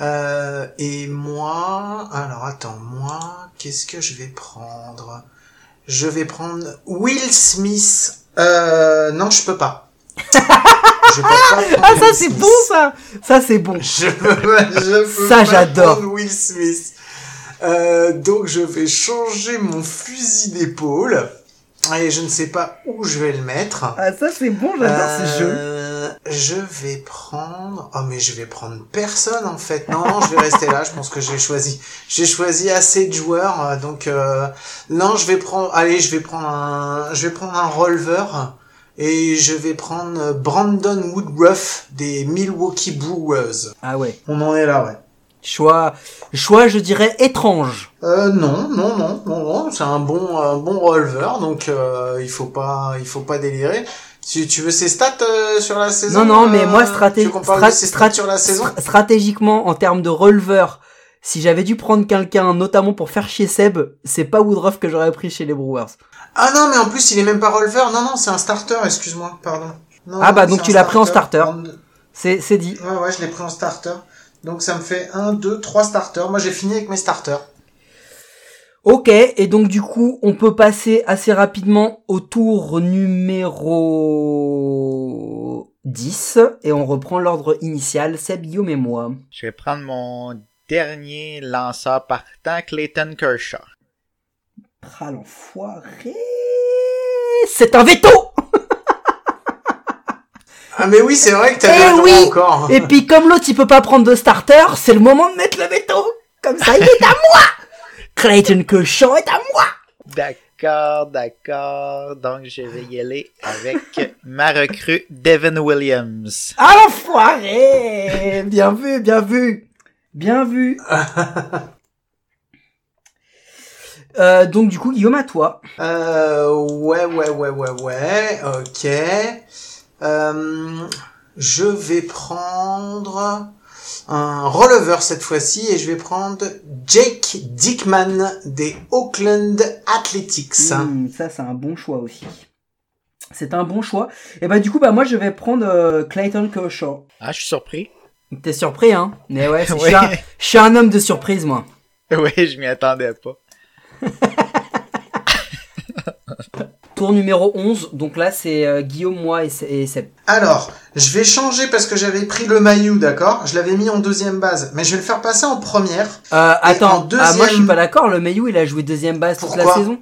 Euh, et moi, alors attends, moi, qu'est-ce que je vais prendre? Je vais prendre Will Smith. Euh, non, je peux pas. je peux pas prendre Ah, ça, c'est bon, ça Ça, c'est bon. Je peux, je peux Ça, j'adore. Will Smith. Euh, donc je vais changer mon fusil d'épaule. Et je ne sais pas où je vais le mettre. Ah, ça, c'est bon, j'adore ce jeu. Euh, Je vais prendre. Oh mais je vais prendre personne en fait. Non, non, je vais rester là. Je pense que j'ai choisi. J'ai choisi assez de joueurs. euh, Donc euh, non, je vais prendre. Allez, je vais prendre un. Je vais prendre un releveur et je vais prendre Brandon Woodruff des Milwaukee Brewers. Ah ouais. On en est là, ouais. Choix, choix, je dirais, étrange. Euh, non, non, non, non, non, c'est un bon, un bon releveur, donc euh, il faut pas, il faut pas délirer. Tu, tu veux ses stats euh, sur la saison Non, non, mais moi, euh, straté- Tu veux qu'on parle strat- sur la saison Stra- stratégiquement, en termes de releveur, si j'avais dû prendre quelqu'un, notamment pour faire chier Seb, c'est pas Woodruff que j'aurais pris chez les Brewers. Ah non, mais en plus, il est même pas releveur. Non, non, c'est un starter, excuse-moi, pardon. Non, Ah bah, non, donc tu l'as pris en starter. C'est, c'est dit. Ouais, ouais, je l'ai pris en starter. Donc ça me fait 1, 2, 3 starters. Moi, j'ai fini avec mes starters. Ok, et donc du coup, on peut passer assez rapidement au tour numéro 10, et on reprend l'ordre initial, Seb, Guillaume et moi. Je vais prendre mon dernier lanceur partant, Clayton Kershaw. Ah l'enfoiré C'est un veto Ah mais oui, c'est vrai que t'avais Eh un oui encore. Et puis comme l'autre il peut pas prendre de starter, c'est le moment de mettre le veto Comme ça il est à moi Clayton Kershaw est à moi D'accord, d'accord. Donc, je vais y aller avec ma recrue, Devin Williams. Ah l'enfoiré Bien vu, bien vu Bien vu Euh, donc du coup Guillaume à toi. Euh, ouais, ouais, ouais, ouais, ouais. Ok. Euh, je vais prendre un releveur cette fois-ci et je vais prendre Jake Dickman des Oakland Athletics. Hmm, ça c'est un bon choix aussi. C'est un bon choix. Et bah du coup bah moi je vais prendre euh, Clayton Kershaw. Ah, je suis surpris. T'es surpris hein? Mais ouais, je, suis un, je suis un homme de surprise moi. Oui, je m'y attendais pas. Tour numéro 11, donc là c'est euh, Guillaume, moi et, et Seb. Alors, je vais changer parce que j'avais pris le Mayu, d'accord? Je l'avais mis en deuxième base, mais je vais le faire passer en première. Euh, attends, en deuxième- ah, moi je suis pas d'accord, le Mayu il a joué deuxième base toute la saison.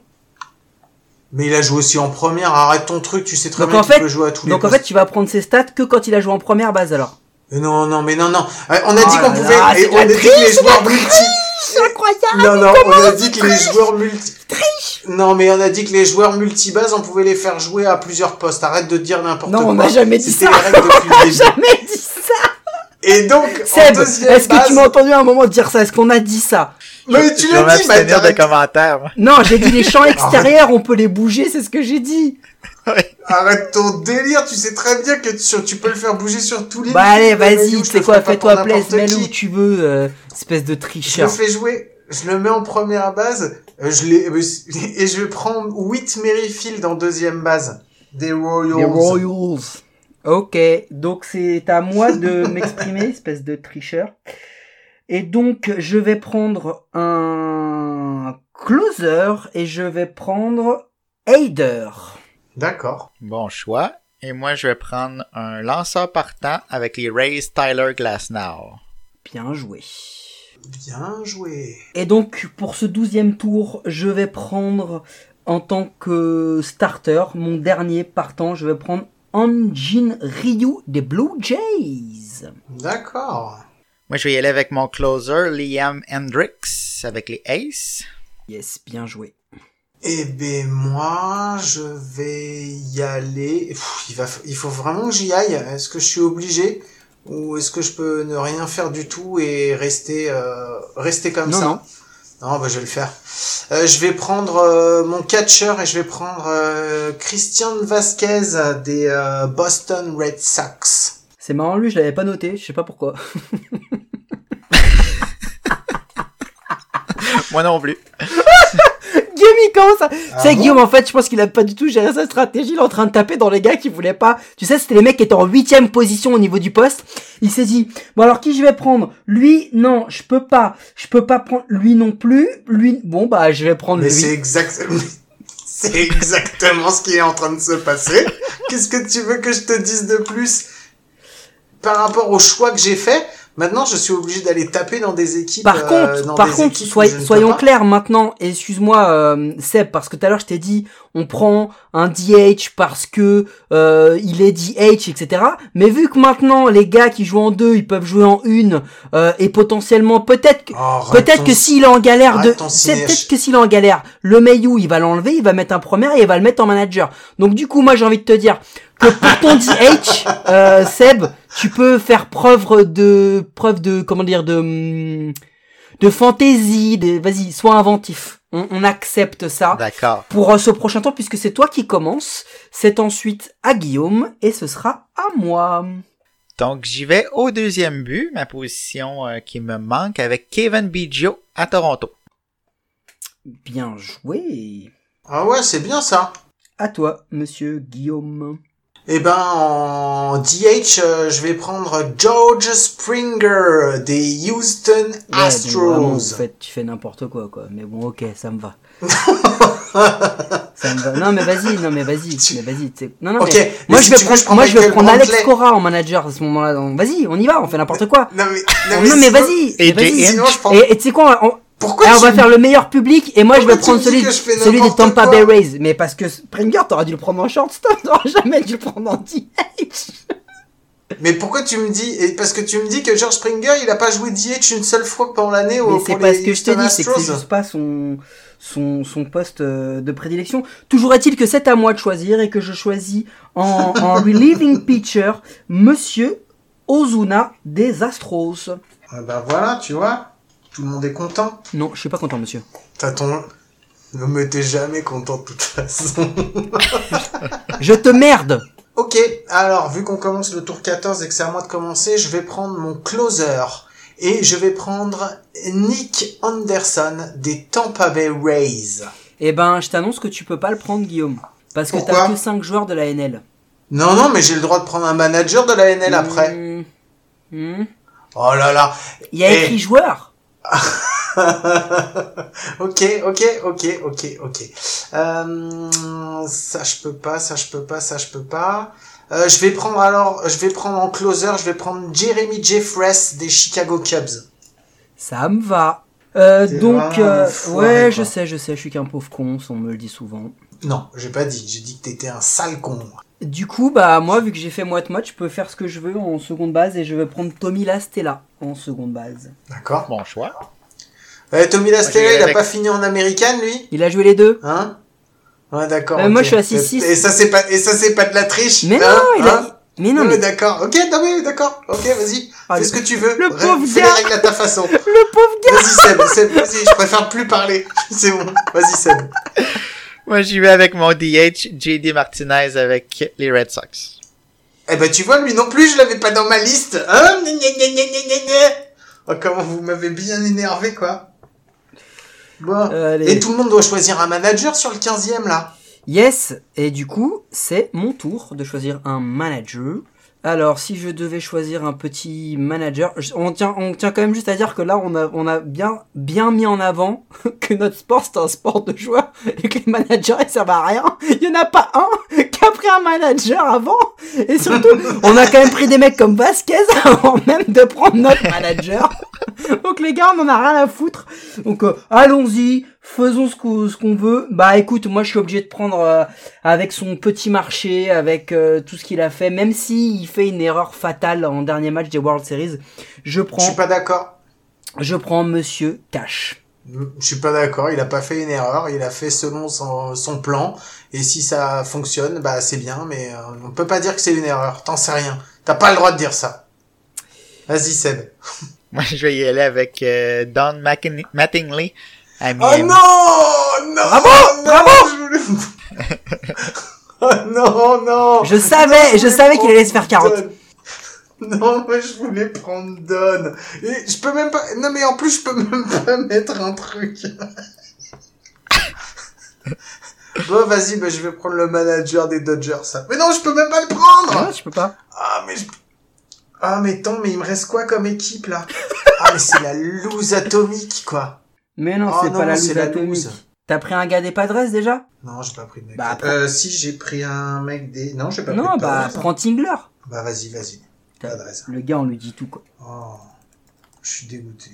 Mais il a joué aussi en première, arrête ton truc, tu sais très Donc bien en qu'il peut jouer à tous les donc en fait tu vas prendre ses stats que quand il a joué en première base alors. Non, non, mais non, non. Euh, On a Oh dit qu'on pouvait, là, et on a dit que les joueurs multi, C'est incroyable non, non, on a dit que les joueurs multi, non, mais on a dit que les joueurs multibase, on pouvait les faire jouer à plusieurs postes. Arrête de dire n'importe quoi. Non, on n'a jamais dit ça. le début. Jamais dit ça Et donc, Seb, est-ce que base- tu m'as entendu à un moment dire ça? Est-ce qu'on a dit ça? Mais tu l'as dit, m'abstenir Matt, de arrête, commentaires. Non, j'ai dit les champs extérieurs, on peut les bouger, c'est ce que j'ai dit. Arrête ton délire, tu sais très bien que tu, tu peux le faire bouger sur tous les Bah allez, vas-y, le quoi, fais-toi plaisir, mets-le où qui. tu veux, euh, espèce de Je le tricheur. fais jouer, je le mets en première base, euh, je euh, et je vais prendre Whit Merrifield en deuxième base. Des Royals. Les Royals. Ok, donc c'est à moi de m'exprimer, espèce de tricheur. Et donc, je vais prendre un closer et je vais prendre Aider. D'accord. Bon choix. Et moi, je vais prendre un lanceur partant avec les Rays Tyler Glasnow. Bien joué. Bien joué. Et donc, pour ce douzième tour, je vais prendre en tant que starter, mon dernier partant, je vais prendre Anjin Ryu des Blue Jays. D'accord. Moi, je vais y aller avec mon closer, Liam Hendricks, avec les Aces. Yes, bien joué. Eh ben moi, je vais y aller. Pff, il va, il faut vraiment que j'y aille. Est-ce que je suis obligé ou est-ce que je peux ne rien faire du tout et rester, euh, rester comme Non, ça? non. Non, bah je vais le faire. Euh, je vais prendre euh, mon catcher et je vais prendre euh, Christian Vasquez des euh, Boston Red Sox. C'est marrant, lui, je l'avais pas noté, je sais pas pourquoi. Moi non plus. Guillaume, il commence à... tu sais, bon Guillaume, en fait, je pense qu'il a pas du tout géré sa stratégie. Il est en train de taper dans les gars qui voulaient pas. Tu sais, c'était les mecs qui étaient en huitième position au niveau du poste. Il s'est dit, bon alors qui je vais prendre? Lui, non, je peux pas. Je peux pas prendre lui non plus. Lui, bon bah je vais prendre Mais lui. c'est exact... c'est exactement ce qui est en train de se passer. Qu'est-ce que tu veux que je te dise de plus? Par rapport au choix que j'ai fait Maintenant, je suis obligé d'aller taper dans des équipes. Par euh, contre, dans par des contre, soy- soyons clairs maintenant. Excuse-moi, euh, Seb, parce que tout à l'heure je t'ai dit, on prend un DH parce que euh, il est DH, etc. Mais vu que maintenant les gars qui jouent en deux, ils peuvent jouer en une, euh, et potentiellement peut-être que Oh, Peut-être que s'il est en galère de, peut-être que s'il est en galère, le Mayu, il va l'enlever, il va mettre un premier et il va le mettre en manager. Donc du coup, moi j'ai envie de te dire que pour ton DH, euh, Seb, tu peux faire preuve de, preuve de, comment dire, de, hum, de fantaisie, des, vas-y, sois inventif. On, on accepte ça. D'accord. Pour euh, ce prochain tour, puisque c'est toi qui commence, c'est ensuite à Guillaume et ce sera à moi. Donc, j'y vais au deuxième but, ma position euh, qui me manque avec Kevin Biggio à Toronto. Bien joué. Ah ouais, c'est bien ça. À toi, monsieur Guillaume. Eh ben, en DH, euh, je vais prendre George Springer des Houston Ouais, donc vraiment, en Astros. fait, tu fais n'importe quoi, quoi. Mais bon, ok, ça me va. ça me va. Non, mais vas-y, non, mais vas-y, mais vas-y. tu sais- Non, non, Ok, mais mais moi, si je vais tu prendre, prends moi, je vais Michael prendre Alex. Cora en manager à ce moment-là. Donc, Vas-y, on y va, on fait n'importe quoi. Non mais, Non, non, mais vas-y. Et vas-y. Jay Sinon, je prends... Et et tu sais quoi, on, Pourquoi eh, on tu va faire le meilleur public et moi je vais prendre celui, celui des Tampa Bay Rays. Mais parce que Springer, t'aurais dû le prendre en shortstop, t'aurais jamais dû le prendre en DH. Mais pourquoi tu me dis et parce que tu me dis que George Springer il a pas joué DH une seule fois pendant l'année au c'est pas ce que je te dis, c'est que c'est juste pas son, son, son poste euh, de prédilection. Toujours est-il que c'est à moi de choisir et que je choisis en, en relieving pitcher Monsieur Ozuna des Astros. Ah bah voilà, tu vois, tout le monde est content. Non, je suis pas content, monsieur. T'as ton ne me t'es jamais content de toute façon. Je te merde ok, alors vu qu'on commence le tour 14 et que c'est à moi de commencer, je vais prendre mon closer et je vais prendre Nick Anderson des Tampa Bay Rays. Eh ben, je t'annonce que tu peux pas le prendre, Guillaume. Parce que t'as que 5 joueurs de la NL. Non non, mais j'ai le droit de prendre un manager de la NL après. Hmm. Hmm. Oh là là. Il y a Eh. écrit joueur. ok, ok, ok, ok, ok. Euh, ça je peux pas, ça je peux pas, ça je peux pas. Euh, je vais prendre alors, je vais prendre en closer, je vais prendre Jeremy Jeffress des Chicago Cubs. Ça me va. Euh, donc, euh, foiré, ouais, quoi. je sais, je sais, je suis qu'un pauvre con, on me le dit souvent. Non, j'ai pas dit, j'ai dit que t'étais un sale con. Du coup, bah moi, vu que j'ai fait moite-moite, je peux faire ce que je veux en seconde base et je vais prendre Tommy Lastella en seconde base. D'accord. Bon choix. Euh, Tommy Lastella, il a pas fini en américaine lui, Il a joué les deux hein? Ouais, d'accord. Euh, moi, je suis à 6-6. Et ça c'est pas, et ça c'est pas de la triche. Mais hein, non, il a... hein? Mais non, Non, mais mais... d'accord. Ok, non mais d'accord. Ok, vas-y. Ah, Fais le- ce que tu veux. le Ré- pauvre Fais gars. les règles à ta façon. Le pauvre gars Vas-y Seb, Seb, vas-y, je préfère plus parler. C'est bon. Vas-y Seb. Moi, j'y vais avec mon DH, JD Martinez avec les Red Sox. Eh ben tu vois, lui non plus, je l'avais pas dans ma liste. Hein? Gna, gna, gna, gna, gna, gna. Oh, comment vous m'avez bien énervé, quoi. Bon. Allez. Et tout le monde doit choisir un manager sur le 15e, là. Yes, et du coup, c'est mon tour de choisir un manager. Alors, si je devais choisir un petit manager, on tient, on tient quand même juste à dire que là, on a, on a bien, bien mis en avant que notre sport, c'est un sport de joueurs et que les managers, ils servent à rien. Il y en a pas un a pris un manager avant. Et surtout, on a quand même pris des mecs comme Vasquez avant même de prendre notre manager. Donc les gars, on en a rien à foutre. Donc euh, allons-y, faisons ce qu'on veut. Bah écoute, moi je suis obligé de prendre euh, avec son petit marché, avec euh, tout ce qu'il a fait, même si il fait une erreur fatale en dernier match des World Series, je Je prends, suis pas d'accord. je prends Monsieur Cash. Je suis pas d'accord. Il a pas fait une erreur. Il a fait selon son, son plan. Et si ça fonctionne, bah c'est bien. Mais euh, on peut pas dire que c'est une erreur. T'en sais rien. T'as pas le droit de dire ça. Vas-y Seb. Moi, je vais y aller avec euh, Don Macken- Mattingly à Oh Miami. non Non Bravo non, Bravo je voulais- Oh non, non Je savais, je voulais savais qu'il allait se faire prendre 40. Don. Non, moi je voulais prendre Don. Et je peux même pas... Non mais en plus je peux même pas mettre un truc. bon vas-y, bah, je vais prendre le manager des Dodgers. ça. Mais non, je peux même pas le prendre Ah, je peux pas. Ah mais je... Ah mais attends, mais il me reste quoi comme équipe là? Ah mais c'est la loose atomique quoi. Mais non, Oh c'est non, pas la loose atomique. T'as pris un gars des Padres déjà? Non, j'ai pas pris de mec. Bah, Euh, si j'ai pris un mec des... Non, j'ai pas pris Non, bah prends Tingler. Bah vas-y, vas-y. Le gars, on lui dit tout quoi. Oh, je suis dégoûté.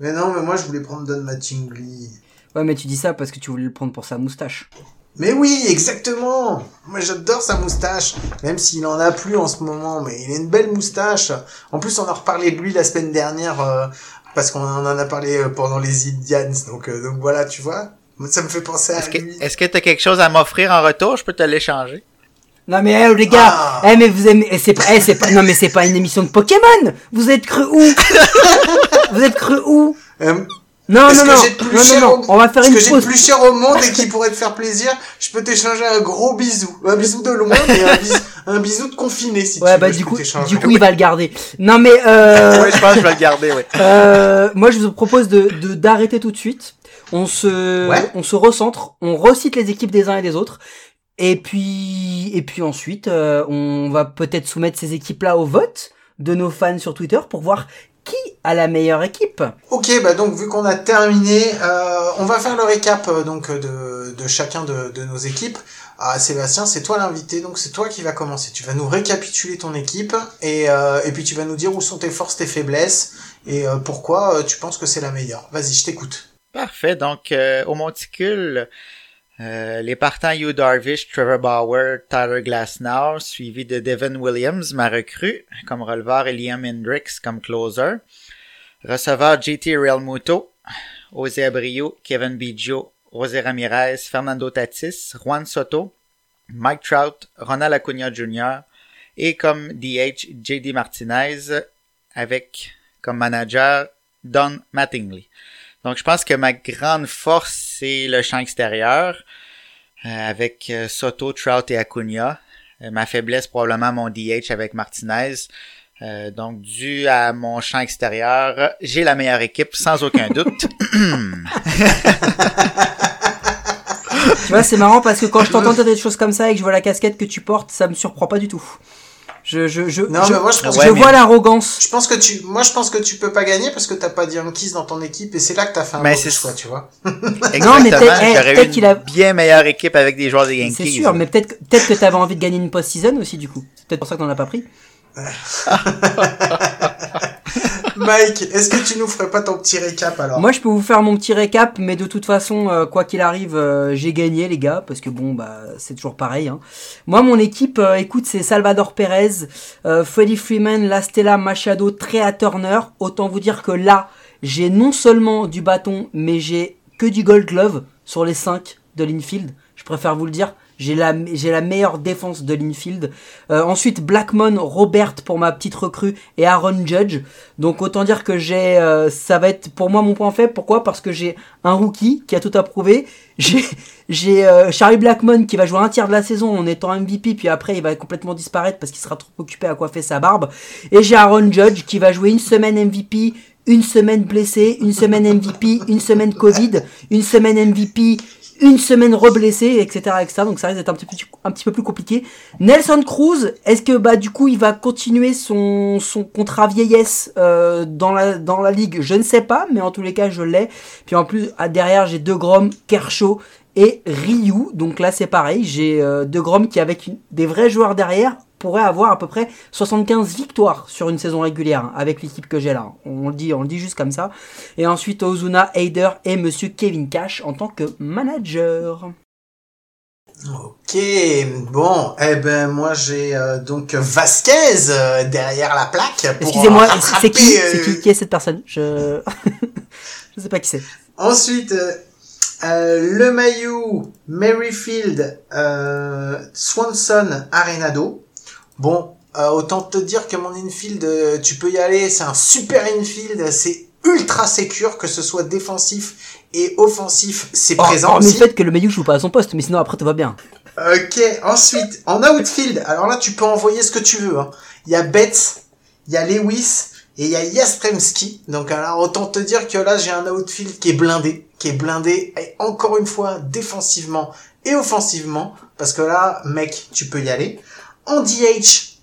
Mais non, mais moi je voulais prendre Don Mattingly. Ouais, mais tu dis ça parce que tu voulais le prendre pour sa moustache. Mais oui, exactement. Moi j'adore sa moustache, même s'il en a plus en ce moment, mais il a une belle moustache. En plus, on a reparlé de lui la semaine dernière euh, parce qu'on en a parlé euh, pendant les Indians. Donc, euh, donc voilà, tu vois. Ça me fait penser à Est-ce que lui. est-ce que t'as quelque chose à m'offrir en retour? Je peux te l'échanger. Non mais eh, les gars, Ah. eh mais vous aimez, eh, c'est pas, c'est pas, non mais c'est pas une émission de Pokémon. Vous êtes cru où? Vous êtes cru où? Euh, Non, non, non, plus non, cher non, au- non, on va faire ce une que j'ai plus cher au monde et qui pourrait te faire plaisir, je peux t'échanger un gros bisou. Un bisou de loin, mais un bisou, un bisou de confiné, si Ouais, tu bah veux, du coup, t'échanger. du coup, il va le garder. Non, mais euh, Ouais, je pense que je vais le garder, oui. euh, moi, je vous propose de de- d'arrêter tout de suite. On se, Ouais. on se recentre, on recite les équipes des uns et des autres. Et puis, et puis ensuite, euh, on va peut-être soumettre ces équipes-là au vote de nos fans sur Twitter pour voir qui a la meilleure équipe. Ok, bah donc vu qu'on a terminé, euh, on va faire le récap euh, donc de, de chacun de, de nos équipes. Ah, Sébastien, c'est toi l'invité, donc c'est toi qui va commencer. Tu vas nous récapituler ton équipe et, euh, et puis tu vas nous dire où sont tes forces, tes faiblesses et euh, pourquoi euh, tu penses que c'est la meilleure. Vas-y, je t'écoute. Parfait. Donc, euh, au monticule, euh, les partants Hugh Darvish, Trevor Bauer, Tyler Glasnow, suivi de Devin Williams, ma recrue, comme releveur, et Liam Hendricks comme closer. Receveur JT Realmuto, José Abreu, Kevin Biggio, José Ramirez, Fernando Tatis, Juan Soto, Mike Trout, Ronald Acuna Jr. et comme DH JD Martinez avec comme manager Don Mattingly. Donc, je pense que ma grande force, c'est le champ extérieur, euh, avec euh, Soto, Trout et Acuna. Euh, ma faiblesse, probablement mon DH avec Martinez. Euh, donc, dû à mon champ extérieur, j'ai la meilleure équipe, sans aucun doute. Tu vois, c'est marrant parce que quand je t'entends dire des choses comme ça et que je vois la casquette que tu portes, ça me surprend pas du tout. Je, je, je, Non, je, mais moi je pense, Ouais, je mais- vois l'arrogance. je pense que tu, moi je pense que tu peux pas gagner parce que t'as pas de Yankees dans ton équipe et c'est là que t'as fait un Mais c'est- choix, tu vois. Exactement. mais peut-être- eh, J'aurais peut-être eu qu'il a- bien meilleure équipe avec des joueurs des Yankees. C'est sûr, mais peut-être que- peut-être que t'avais envie de gagner une post-season aussi du coup. C'est peut-être pour ça que t'en as pas pris. Mike, est-ce que tu nous ferais pas ton petit récap alors? Moi, je peux vous faire mon petit récap, mais de toute façon, euh, quoi qu'il arrive, euh, j'ai gagné, les gars, parce que bon, bah, c'est toujours pareil. Hein. Moi, mon équipe, euh, écoute, c'est Salvador Perez, Freddie Freeman, Lastella Machado, Trea Turner. Autant vous dire que là, j'ai non seulement du bâton, mais j'ai que du Gold Glove sur les 5 de l'infield. Je préfère vous le dire. J'ai la, la meilleure défense de l'infield. Euh, ensuite, Blackmon, Robert pour ma petite recrue et Aaron Judge. Donc autant dire que j'ai, euh, ça va être pour moi mon point faible. Pourquoi? Parce que j'ai un rookie qui a tout approuvé. J'ai, j'ai euh, Charlie Blackmon qui va jouer un tiers de la saison en étant MVP, puis après il va complètement disparaître parce qu'il sera trop occupé à coiffer sa barbe. Et j'ai Aaron Judge qui va jouer une semaine MVP, une semaine blessé, une semaine MVP, une semaine Covid, une semaine MVP, une semaine reblessé, etc., etc. Donc ça risque d'être un petit peu, plus compliqué. Nelson Cruz, est-ce que bah du coup il va continuer son, contrat vieillesse euh, dans la ligue? Je ne sais pas, mais en tous les cas je l'ai. Puis en plus derrière j'ai De Grom, Kershaw et Ryu. Donc là c'est pareil, j'ai euh, De Grom qui avec des vrais joueurs derrière pourrait avoir à peu près 75 victoires sur une saison régulière hein, avec l'équipe que j'ai là. On le dit, on le dit juste comme ça. Et ensuite Ozuna, Heider et Monsieur Kevin Cash en tant que manager. Ok, bon, eh ben moi j'ai euh, donc Vasquez euh, derrière la plaque. Excusez-moi, euh, c'est qui, euh, qui, qui est cette personne? Je, je sais pas qui c'est. Ensuite, le Mayu, Merrifield, Swanson, Arenado. Bon, euh, autant te dire que mon infield, euh, tu peux y aller, c'est un super infield, c'est ultra sécure, que ce soit défensif et offensif, c'est présent Hormis aussi. le fait que le Mayu joue pas à son poste, mais sinon après tout va bien. Ok, ensuite, en outfield, alors là, tu peux envoyer ce que tu veux. hein. Il y a Betts, il y a Lewis et il y a Yastremski. Donc alors, autant te dire que là, j'ai un outfield qui est blindé, qui est blindé, et encore une fois, défensivement et offensivement, parce que là, mec, tu peux y aller. En DH,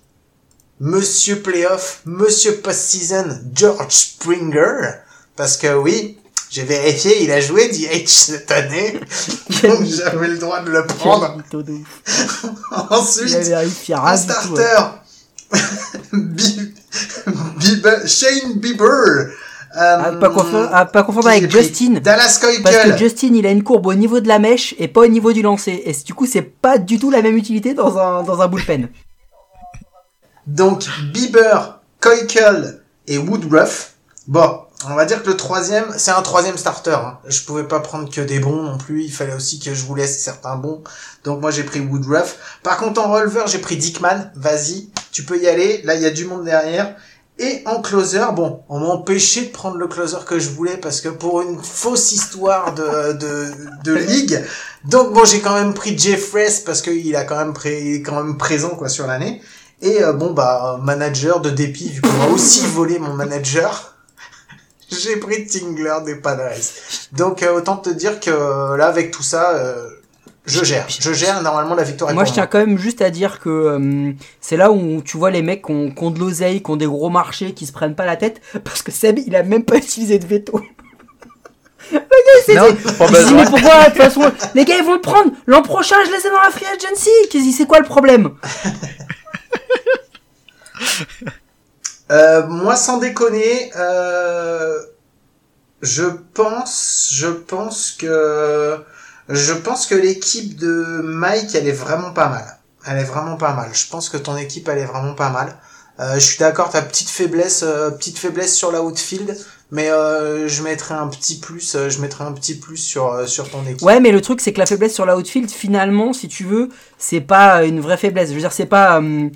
Monsieur Playoff, Monsieur Postseason, George Springer, parce que oui, j'ai vérifié, il a joué DH cette année, donc j'avais le droit de le prendre. Ensuite, un starter. Bieber- Shane Bieber. Euh, À pas confondre, à pas confondre avec Justin. Dallas Parce que Keuchel. Justin, il a une courbe au niveau de la mèche et pas au niveau du lancer. Et du coup, c'est pas du tout la même utilité dans un, dans un bullpen. Donc Bieber, Keuchel et Woodruff. Bon, on va dire que le troisième, c'est un troisième starter. hein. Je pouvais pas prendre que des bons non plus. Il fallait aussi que je vous laisse certains bons. Donc moi j'ai pris Woodruff. Par contre en releveur, j'ai pris Dickman. Vas-y, tu peux y aller. Là il y a du monde derrière. Et en closer, bon, on m'a empêché de prendre le closer que je voulais parce que pour une fausse histoire de, de, de ligue. Donc bon, j'ai quand même pris Jeffress parce qu'il a quand même pré- il est quand même présent quoi sur l'année. Et euh, bon bah manager de dépit vu qu'on m'a aussi volé mon manager. J'ai pris Tingler des Padres. Donc euh, autant te dire que euh, là avec tout ça, euh, je gère. Je gère normalement la victoire. Moi, je tiens quand même juste à dire que euh, c'est là où tu vois les mecs qui ont, qui ont de l'oseille, qui ont des gros marchés, qui se prennent pas la tête, parce que Seb, il a même pas utilisé de veto. Le gars, il Non, il dit, mais pourquoi, de toute façon, les gars, ils vont le prendre. L'an prochain, je les ai dans la free agency. Qu'est-ce que- C'est quoi le problème? Euh, moi, sans déconner, euh, je pense, je pense que, je pense que l'équipe de Mike, elle est vraiment pas mal. Elle est vraiment pas mal. Je pense que ton équipe, elle est vraiment pas mal. Euh, je suis d'accord, ta petite faiblesse, euh, petite faiblesse sur la outfield, mais euh, je mettrai un petit plus, euh, je mettrai un petit plus sur euh, sur ton équipe. Ouais, mais le truc, c'est que la faiblesse sur la outfield, finalement, si tu veux, c'est pas une vraie faiblesse. Je veux dire, c'est pas, euh,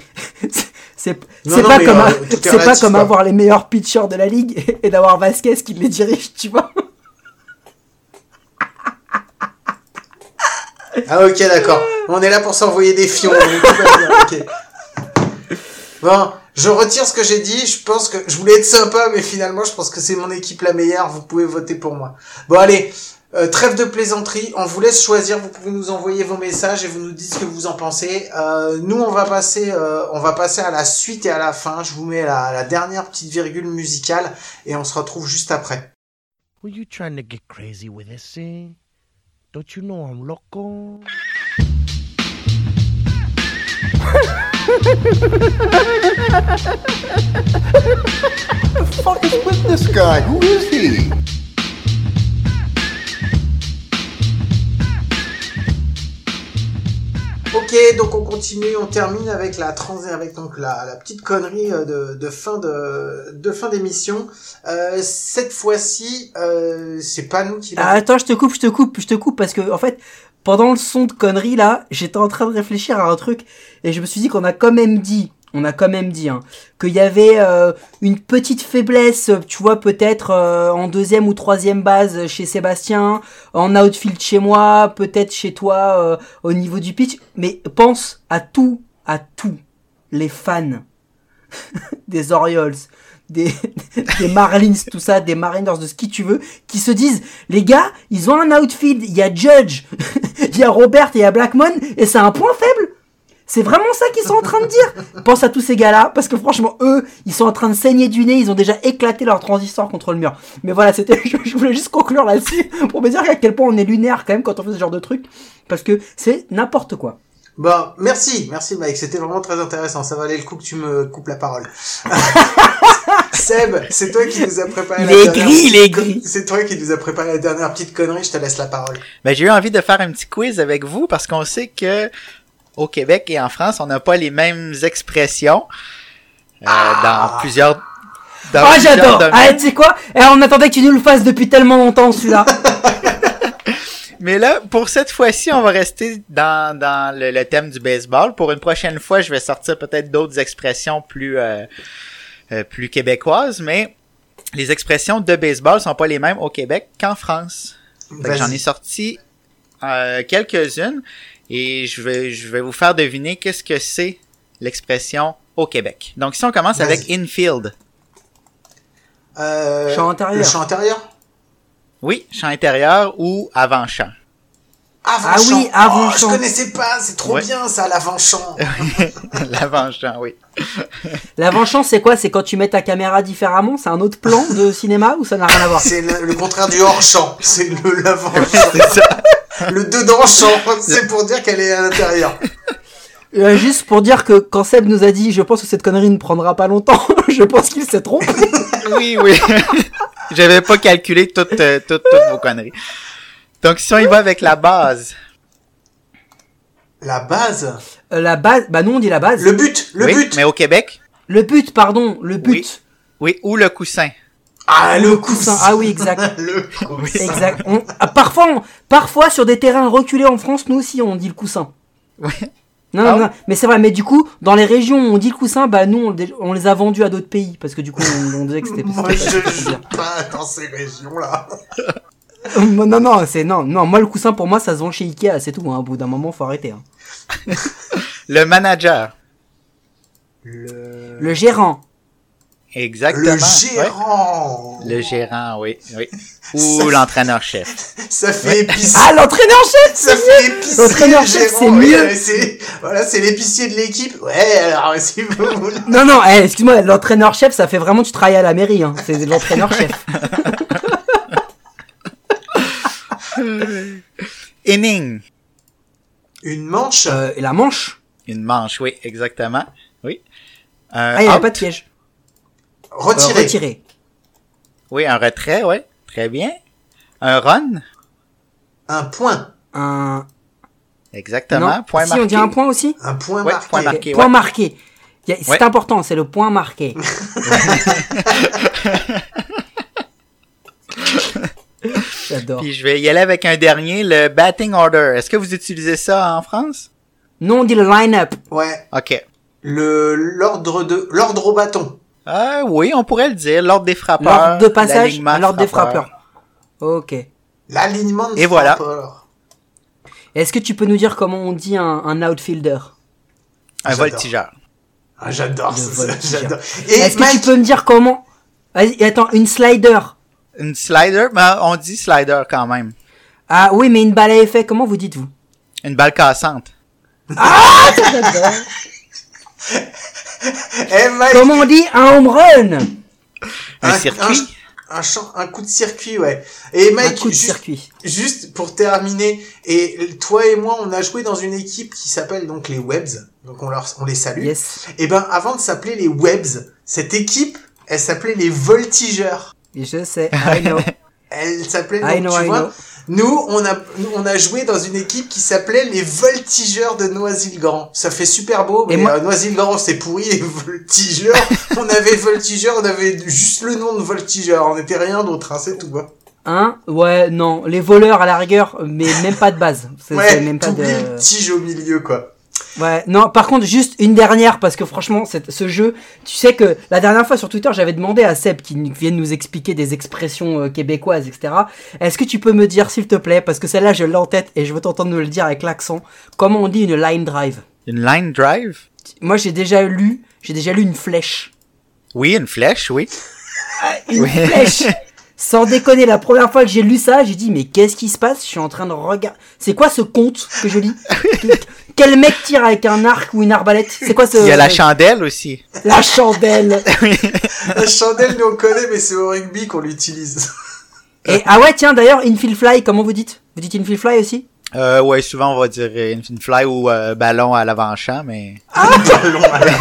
c'est, pas comme, c'est pas comme avoir les meilleurs pitchers de la ligue et d'avoir Vasquez qui les dirige, tu vois. Ah ok d'accord. On est là pour s'envoyer des fions. donc tout va bien, ok. Bon, je retire ce que j'ai dit. Je pense que je voulais être sympa, mais finalement je pense que c'est mon équipe la meilleure. Vous pouvez voter pour moi. Bon allez, euh, trêve de plaisanterie. On vous laisse choisir. Vous pouvez nous envoyer vos messages et vous nous dites ce que vous en pensez. Euh, nous on va passer, euh, on va passer à la suite et à la fin. Je vous mets la, la dernière petite virgule musicale et on se retrouve juste après. Were you trying to get crazy with this thing? Don't you know I'm loco? the fuck is with this guy? Who is he? Ok, donc on continue, on termine avec la trans avec donc la, la petite connerie euh, de, de fin de, de fin d'émission. Euh, cette fois-ci, euh, c'est pas nous qui Ah, attends, je te coupe, je te coupe, je te coupe parce que en fait, pendant le son de conneries là, j'étais en train de réfléchir à un truc et je me suis dit qu'on a quand même dit, on a quand même dit, hein, qu'il y avait euh, une petite faiblesse, tu vois, peut-être euh, en deuxième ou troisième base chez Sébastien, en outfield chez moi, peut-être chez toi euh, au niveau du pitch, mais pense à tout, à tout, les fans des Orioles, des, des Marlins, tout ça, des Mariners, de ce qui tu veux, qui se disent, les gars, ils ont un outfield, il y a Judge, il y a Robert et il y a Blackmon, et c'est un point faible. C'est vraiment ça qu'ils sont en train de dire. Pense à tous ces gars-là, parce que franchement, eux, ils sont en train de saigner du nez, ils ont déjà éclaté leur transistor contre le mur. Mais voilà, c'était, je, je voulais juste conclure là-dessus, pour me dire à quel point on est lunaire quand même quand on fait ce genre de truc, parce que c'est n'importe quoi. Bon, merci, merci Mike, c'était vraiment très intéressant. Ça valait le coup que tu me coupes la parole. Seb, c'est toi qui nous a préparé la dernière gris, petite- gris. C'est toi qui nous a préparé la dernière petite connerie. Je te laisse la parole. Ben, j'ai eu envie de faire un petit quiz avec vous parce qu'on sait que au Québec et en France, on n'a pas les mêmes expressions euh, dans plusieurs. dans Ah, j'adore! Ah, tu sais quoi? Eh, on attendait que tu nous le fasses depuis tellement longtemps, celui-là. Mais là, pour cette fois-ci, on va rester dans, dans le, le thème du baseball. Pour une prochaine fois, je vais sortir peut-être d'autres expressions plus euh, euh, plus québécoises, mais les expressions de baseball sont pas les mêmes au Québec qu'en France. J'en ai sorti euh, quelques-unes et je vais je vais vous faire deviner qu'est-ce que c'est l'expression au Québec. Donc si on commence avec infield. Euh, Champ intérieur. Le champ intérieur? Oui, champ intérieur ou avant-champ. Avant Ah oui, avant Oh, je connaissais pas. C'est trop Ouais. bien ça, l'avant-champ. L'avant-champ, oui. L'avant-champ, c'est quoi? C'est quand tu mets ta caméra différemment? C'est un autre plan de cinéma ou ça n'a rien à voir? C'est le, le contraire du hors-champ. C'est le l'avant-champ. Le dedans-champ. C'est pour dire qu'elle est à l'intérieur. Euh, juste pour dire que quand Seb nous a dit, je pense que cette connerie ne prendra pas longtemps, je pense qu'il s'est trompé. Oui, oui. J'avais pas calculé toutes, euh, toutes, toutes vos conneries. Donc, si on y va avec la base. La base? Euh, la base, bah non, on dit la base. Le but. Le oui, but. mais au Québec? Le but, pardon, le but. Oui. Oui, ou le coussin. Ah, le Coussin. coussin. Ah oui, exact. le coussin. Exact. On- ah, parfois, on- parfois, sur des terrains reculés en France, nous aussi, on dit le coussin. Oui. Non, Ah non, ouais non, mais c'est vrai, mais du coup, dans les régions où on dit coussin, bah nous, on, les a vendus à d'autres pays, parce que du coup, on, on disait que c'était Moi, je bien. pas dans ces régions-là. non, non, non, c'est non, non, moi le coussin pour moi ça se vend chez Ikea, c'est tout. Hein. Au bout d'un moment, faut arrêter. Hein. Le manager. Le, Le gérant, Exactement. le gérant. Ouais. Le gérant, oui, oui. Ou l'entraîneur-chef. Ça fait épicerie. ah l'entraîneur-chef, Ça c'est fait épicerie. L'entraîneur-chef, c'est oui, mieux. c'est- Voilà, c'est l'épicier de l'équipe. Ouais, alors, si vous voulez. Non, non, eh, excuse-moi, l'entraîneur-chef, ça fait vraiment tu travailles à la mairie. Hein. C'est l'entraîneur-chef. Inning. Une manche. Euh, et la manche. Une manche, oui, exactement. Oui. Un Ah, il n'y a out. pas de piège. Euh, retiré. retiré. Oui, un retrait, oui. Très bien. Un run. Un point. Un. Exactement. non. Point si, marqué. on dit un point aussi Un point Ouais, marqué. point marqué. Point ouais. marqué. C'est Ouais. important, c'est le point marqué. J'adore. Puis je vais y aller avec un dernier, le batting order. Est-ce que vous utilisez ça en France? Non, on dit le line-up. Ouais. OK. Le l'ordre de l'ordre au bâton. Ah oui, on pourrait le dire. L'ordre des frappeurs. L'ordre de passage, l'ordre des frappeurs. Ok. L'alignement de Et voilà. Est-ce que tu peux nous dire comment on dit un, un outfielder? Un J'adore. voltigeur. Ah, j'adore ça, voltigeur. j'adore. Et Est-ce que Mike, tu peux me dire comment? Vas-y, attends, une slider. Une slider, mais on dit slider quand même. Ah oui, mais une balle à effet, comment vous dites-vous? Une balle cassante. eh, Mike, Comment on dit un home run Un circuit. Un, champ- un coup de circuit, ouais. Et Un Mike, coup de juste, circuit. juste pour terminer, et toi et moi, on a joué dans une équipe qui s'appelle donc les Webs. Donc on leur, on les salue. Yes. Et ben, avant de s'appeler les Webs, cette équipe, elle s'appelle les Voltigeurs. Je sais, I know. Elle s'appelait, I donc, know, tu I vois, know. nous, on a, on a joué dans une équipe qui s'appelait les Voltigeurs de Noisy-le-Grand. Ça fait super beau, mais moi- euh, Noisy-le-Grand, c'est pourri, et Voltigeurs, on avait Voltigeurs, on avait juste le nom de Voltigeurs, on n'était rien d'autre, hein, c'est tout, hein. Hein? Ouais, non. Les voleurs à la rigueur, mais même pas de base. C'est Ouais, même pas de... le tige au milieu, quoi. Ouais, non, par contre, juste une dernière, parce que franchement, cette- ce jeu, tu sais que la dernière fois sur Twitter, j'avais demandé à Seb qui vienne nous expliquer des expressions euh, québécoises, etc. Est-ce que tu peux me dire, s'il te plaît, parce que celle-là, je l'ai en tête et je veux t'entendre nous le dire avec l'accent, comment on dit une line drive? Une line drive? Moi, j'ai déjà lu, j'ai déjà lu une flèche. Oui, une flèche, oui. Une Oui. flèche Sans déconner, la première fois que j'ai lu ça, j'ai dit, mais qu'est-ce qui se passe? Je suis en train de regarder. C'est quoi ce conte que je lis? Quel mec tire avec un arc ou une arbalète? C'est quoi ce. Il y a la chandelle aussi. La chandelle. La chandelle, nous on connaît, mais c'est au rugby qu'on l'utilise. Et ah ouais, tiens, d'ailleurs, infield fly, comment vous dites? Vous dites infield fly aussi? Euh, ouais, souvent on va dire une fly ou euh, ballon à l'avant-champ, mais Ballon à la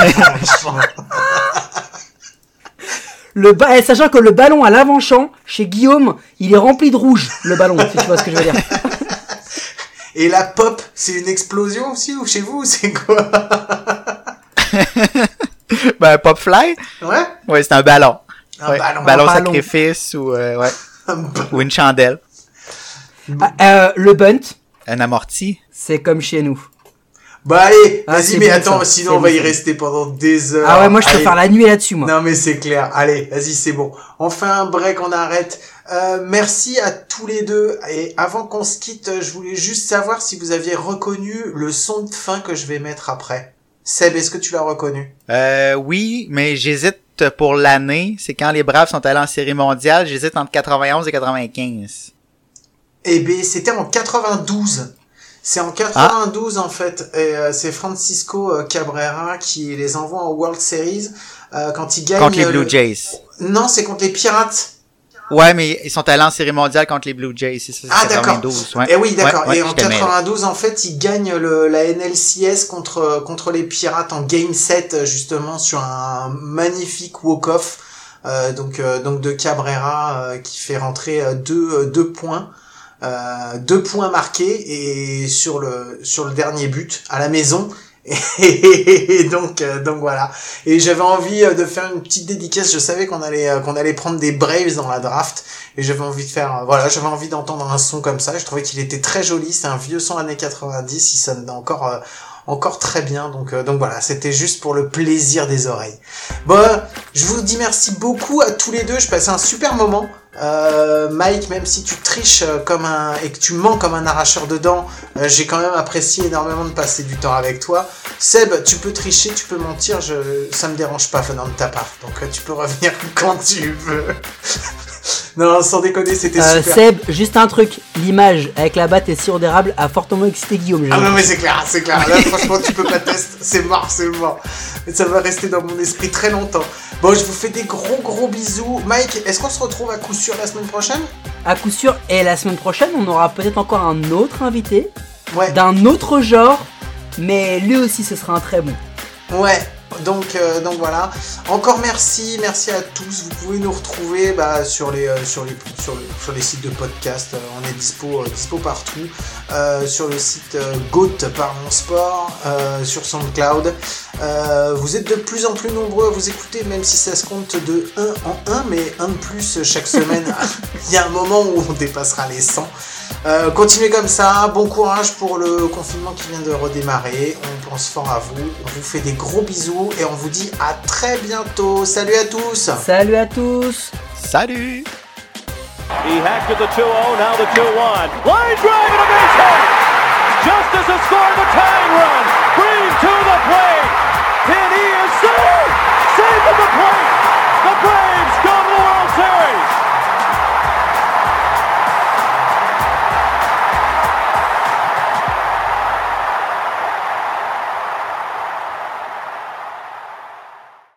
le ba- eh, Sachant que le ballon à l'avant-champ, chez Guillaume, il est rempli de rouge, le ballon, si tu vois ce que je veux dire. Et la pop, c'est une explosion aussi, ou chez vous, c'est quoi ben pop fly, Ouais ouais, c'est un ballon. Un Ouais, ballon. ballon. sacrifice ou euh, ouais, Un ou une chandelle, Ah, euh, le bunt, un amorti. c'est comme chez nous. Bah allez, Ah, vas-y, mais bon, attends, ça. sinon C'est on va bon, y ça. rester pendant des heures. Ah ouais, moi je peux Allez. faire la nuit là-dessus, moi. Non mais c'est clair. Allez, vas-y, c'est bon. On fait un break, on arrête. Euh, merci à tous les deux. Et avant qu'on se quitte, je voulais juste savoir si vous aviez reconnu le son de fin que je vais mettre après. Seb, est-ce que tu l'as reconnu? Euh, oui, mais j'hésite pour l'année. C'est quand les Braves sont allés en série mondiale. J'hésite entre 91 et 95. Eh bien, c'était en 92. C'est en 92 en fait. Et euh, c'est Francisco euh, Cabrera qui les envoie en World Series euh, quand ils gagnent. Contre les euh, Blue le- Jays. Non, c'est contre les Pirates. Ouais, mais ils sont allés en série mondiale contre les Blue Jays. Ça, Ah d'accord. 92. Ouais. Et oui, d'accord. Ouais, ouais, et en je te mêle. 92, en fait, ils gagnent le, la NLCS contre contre les Pirates en Game 7 justement sur un magnifique walk-off. Euh, donc euh, donc de Cabrera euh, qui fait rentrer euh, deux euh, deux points. Euh, deux points marqués et sur le sur le dernier but à la maison et donc euh, donc voilà et j'avais envie euh, de faire une petite dédicace je savais qu'on allait euh, qu'on allait prendre des Braves dans la draft et j'avais envie de faire voilà j'avais envie d'entendre un son comme ça je trouvais qu'il était très joli c'est un vieux son années 90 il sonne encore encore très bien. Donc, donc voilà, c'était juste pour le plaisir des oreilles. Bon, je vous dis merci beaucoup à tous les deux. Je passais un super moment. Euh, Mike, même si tu triches euh, comme un et que tu mens comme un arracheur de dents, euh, j'ai quand même apprécié énormément de passer du temps avec toi. Seb, tu peux tricher, tu peux mentir, je, ça me dérange pas venant de ta part. Donc tu peux revenir quand tu veux. non, sans déconner, c'était Euh, super. Seb, juste un truc, l'image avec la batte et sirop d'érable a fortement excité Guillaume. Ah non mais c'est clair, c'est clair. Là franchement tu peux pas tester, c'est mort, c'est mort. Et ça va rester dans mon esprit très longtemps. Bon, je vous fais des gros gros bisous. Mike, est-ce qu'on se retrouve à coup sûr la semaine prochaine? À coup sûr, et la semaine prochaine, on aura peut-être encore un autre invité, Ouais. d'un autre genre, mais lui aussi ce sera un très bon. Ouais. Donc, euh, donc voilà. Encore merci, merci à tous. Vous pouvez nous retrouver bah, sur, les, euh, sur, les, sur, le- sur les sites de podcast. Euh, on est dispo, dispo partout. Sur le site Goat par mon sport, sur SoundCloud. Vous êtes de plus en plus nombreux à vous écouter, même si ça se compte de 1 en 1, mais un de plus chaque semaine. Il y a un moment où on dépassera les 100. Euh, continuez comme ça, bon courage pour le confinement qui vient de redémarrer. On pense fort à vous, on vous fait des gros bisous et on vous dit à très bientôt. Salut à tous. Salut à tous. Salut. He hacked at the 2-0, now the 2-1. Line drive and a base hit. Justice has scored the tying run. Green to the plate. And he is safe. Safe at the plate. The Braves go to the World Series.